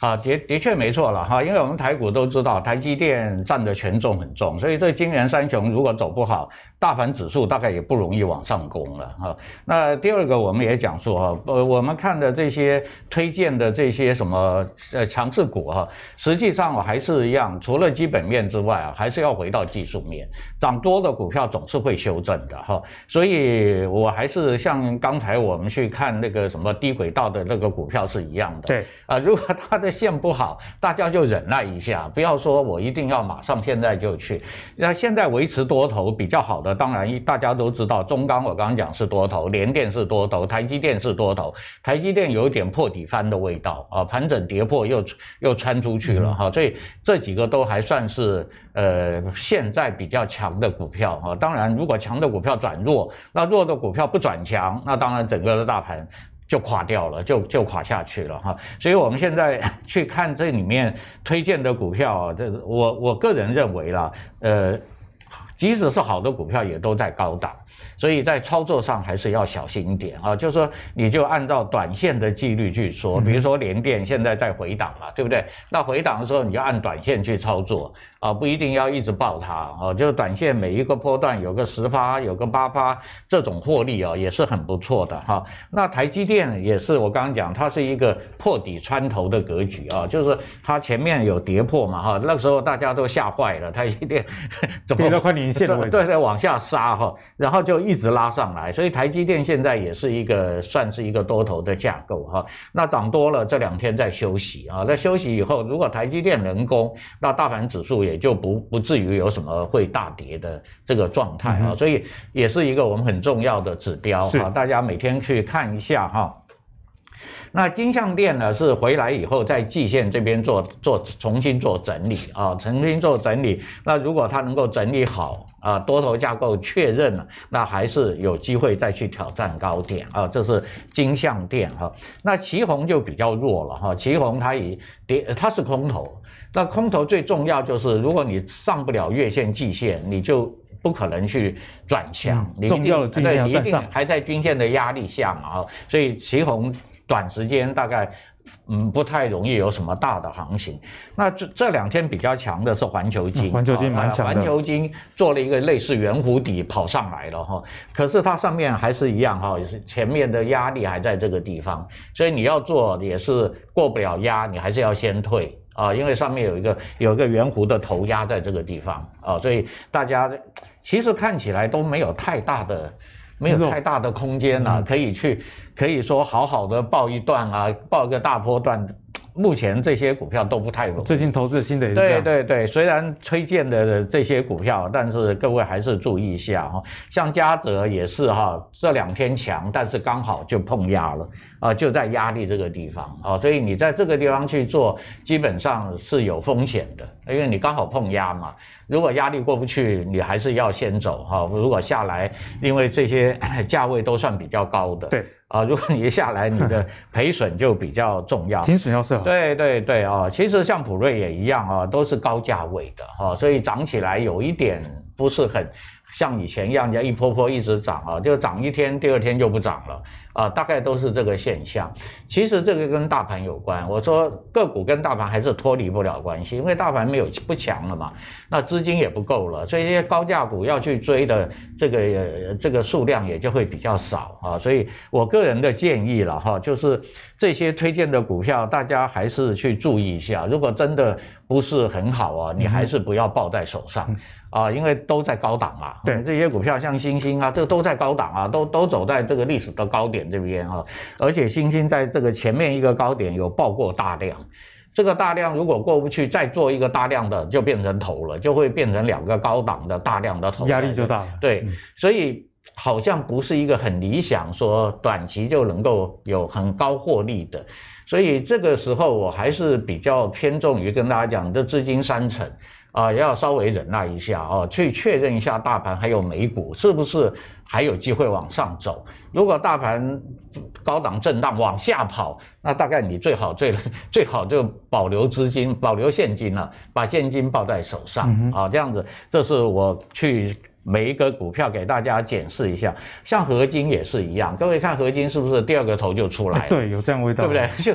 S2: 啊，的的确没错了哈，因为我们台股都知道台积电占的权重很重，所以这金圆三雄如果走不好，大盘指数大概也不容易往上攻了哈。那第二个我们也讲说哈，呃，我们看的这些推荐的这些什么呃强势股哈，实际上我还是一样，除了基本面之外啊，还是要回到技术面，涨多的股票总是会修正的哈。所以我还是像刚才我们去看那个什么低轨道的那个股票是一样的，
S1: 对
S2: 啊，如果它的线不好，大家就忍耐一下，不要说我一定要马上现在就去。那现在维持多头比较好的，当然大家都知道，中钢我刚刚讲是多头，联电是多头，台积电是多头。台积电有一点破底翻的味道啊，盘整跌破又又穿出去了哈，所以这几个都还算是呃现在比较强的股票哈。当然，如果强的股票转弱，那弱的股票不转强，那当然整个的大盘。就垮掉了，就就垮下去了哈，所以我们现在去看这里面推荐的股票，这我我个人认为啦，呃，即使是好的股票也都在高档，所以在操作上还是要小心一点啊。就是说，你就按照短线的纪律去说，比如说联电现在在回档嘛，对不对？那回档的时候，你就按短线去操作啊，不一定要一直抱它啊。就是短线每一个波段有个十发，有个八发，这种获利啊也是很不错的哈。那台积电也是我刚刚讲，它是一个破底穿头的格局啊，就是它前面有跌破嘛哈，那个时候大家都吓坏了，台积电 怎么
S1: 跌到快年线了？
S2: 对对，往下杀哈，然后就一直拉上来，所以台积电现在也是一个算是一个多头的架构哈。那涨多了，这两天在休息啊，在休息以后，如果台积电能攻，那大盘指数也就不不至于有什么会大跌的这个状态啊，所以也是一个我们很重要的指标哈，大家每天去看一下哈。那金像电呢，是回来以后在季线这边做做重新做整理啊，重新做整理。那如果它能够整理好啊，多头架构确认了，那还是有机会再去挑战高点啊。这是金像店哈。那旗红就比较弱了哈，旗红它以跌，它是空头。那空头最重要就是，如果你上不了月线、季线，你就不可能去转强。你重要的均线要站上，还在均线的压力下嘛啊，所以旗红。短时间大概，嗯，不太容易有什么大的行情。那这这两天比较强的是环球金，
S1: 环球金蛮强的。
S2: 环球金做了一个类似圆弧底跑上来了哈，可是它上面还是一样哈，也是前面的压力还在这个地方，所以你要做也是过不了压，你还是要先退啊，因为上面有一个有一个圆弧的头压在这个地方啊，所以大家其实看起来都没有太大的。没有太大的空间了，可以去，可以说好好的报一段啊，报一个大波段。目前这些股票都不太稳。
S1: 最近投资的新的
S2: 对对对，虽然推荐的这些股票，但是各位还是注意一下哈。像嘉泽也是哈，这两天强，但是刚好就碰压了啊，就在压力这个地方啊，所以你在这个地方去做，基本上是有风险的，因为你刚好碰压嘛。如果压力过不去，你还是要先走哈。如果下来，因为这些 价位都算比较高的。
S1: 对。
S2: 啊，如果你一下来，你的 赔损就比较重要，
S1: 停损要设好。
S2: 对对对啊，其实像普瑞也一样啊，都是高价位的哈，所以涨起来有一点不是很。像以前一样，一波波一直涨啊，就涨一天，第二天就不涨了啊，大概都是这个现象。其实这个跟大盘有关，我说个股跟大盘还是脱离不了关系，因为大盘没有不强了嘛，那资金也不够了，所以这些高价股要去追的这个这个数量也就会比较少啊。所以我个人的建议了哈，就是这些推荐的股票，大家还是去注意一下，如果真的不是很好啊，你还是不要抱在手上。啊，因为都在高档嘛，对这些股票像星星啊，这个都在高档啊，都都走在这个历史的高点这边啊，而且星星在这个前面一个高点有爆过大量，这个大量如果过不去，再做一个大量的就变成头了，就会变成两个高档的大量的头，
S1: 压力就大了。
S2: 对，所以好像不是一个很理想，说短期就能够有很高获利的，所以这个时候我还是比较偏重于跟大家讲这资金三成。啊，要稍微忍耐一下哦，去确认一下大盘还有美股是不是还有机会往上走。如果大盘高档震荡往下跑，那大概你最好最 最好就保留资金，保留现金了，把现金抱在手上啊，这样子。这是我去每一个股票给大家检视一下，像合金也是一样。各位看合金是不是第二个头就出来了？
S1: 对，有这样味道，
S2: 对不对？就。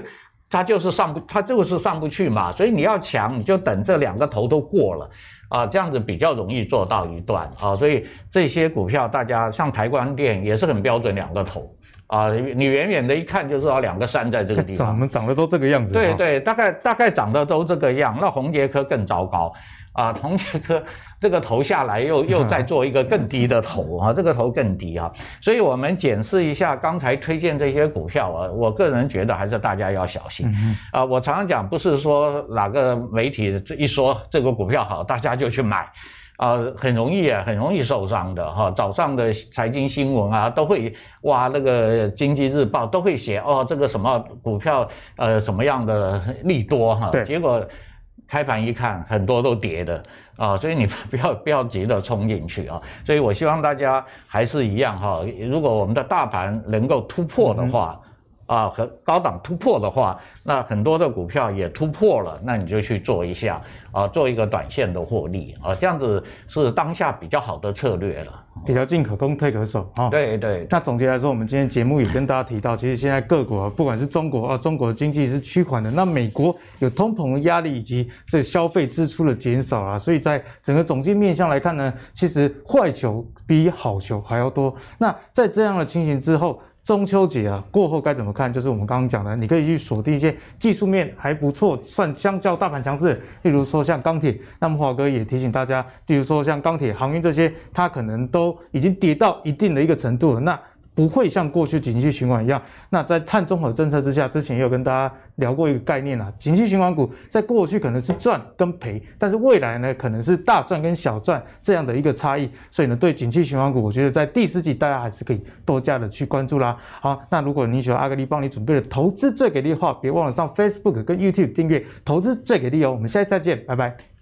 S2: 它就是上不，它就是上不去嘛，所以你要强，你就等这两个头都过了，啊，这样子比较容易做到一段啊，所以这些股票大家像台光电也是很标准两个头啊，你远远的一看就知道两个山在这个地方，
S1: 长长得都这个样子，
S2: 对对，大概大概长得都这个样，那红杰科更糟糕。啊，同这个这个头下来又又再做一个更低的头啊，这个头更低啊，所以我们检视一下刚才推荐这些股票啊，我个人觉得还是大家要小心啊。我常常讲，不是说哪个媒体这一说这个股票好，大家就去买啊，很容易啊，很容易受伤的哈。早上的财经新闻啊，都会哇，那个经济日报都会写哦，这个什么股票呃什么样的利多哈，结果。开盘一看，很多都跌的啊，所以你 不要不要急着冲进去啊。所以我希望大家还是一样哈，如果我们的大盘能够突破的话，啊，和高档突破的话，那很多的股票也突破了，那你就去做一下啊，做一个短线的获利啊，这样子是当下比较好的策略了，
S1: 比较进可攻退可守啊。
S2: 对对。
S1: 那总结来说，我们今天节目也跟大家提到，其实现在各国不管是中国啊，中国的经济是趋缓的，那美国有通膨的压力以及这消费支出的减少啊，所以在整个总经面向来看呢，其实坏球比好球还要多。那在这样的情形之后，中秋节啊过后该怎么看？就是我们刚刚讲的，你可以去锁定一些技术面还不错，算相较大盘强势，例如说像钢铁。那么华哥也提醒大家，例如说像钢铁、航运这些，它可能都已经跌到一定的一个程度了。那不会像过去景气循环一样，那在碳中和政策之下，之前也有跟大家聊过一个概念啊，景气循环股在过去可能是赚跟赔，但是未来呢可能是大赚跟小赚这样的一个差异，所以呢对景气循环股，我觉得在第四季大家还是可以多加的去关注啦。好，那如果你喜欢阿格力帮你准备的投资最给力的话，别忘了上 Facebook 跟 YouTube 订阅投资最给力哦。我们下期再见，拜拜。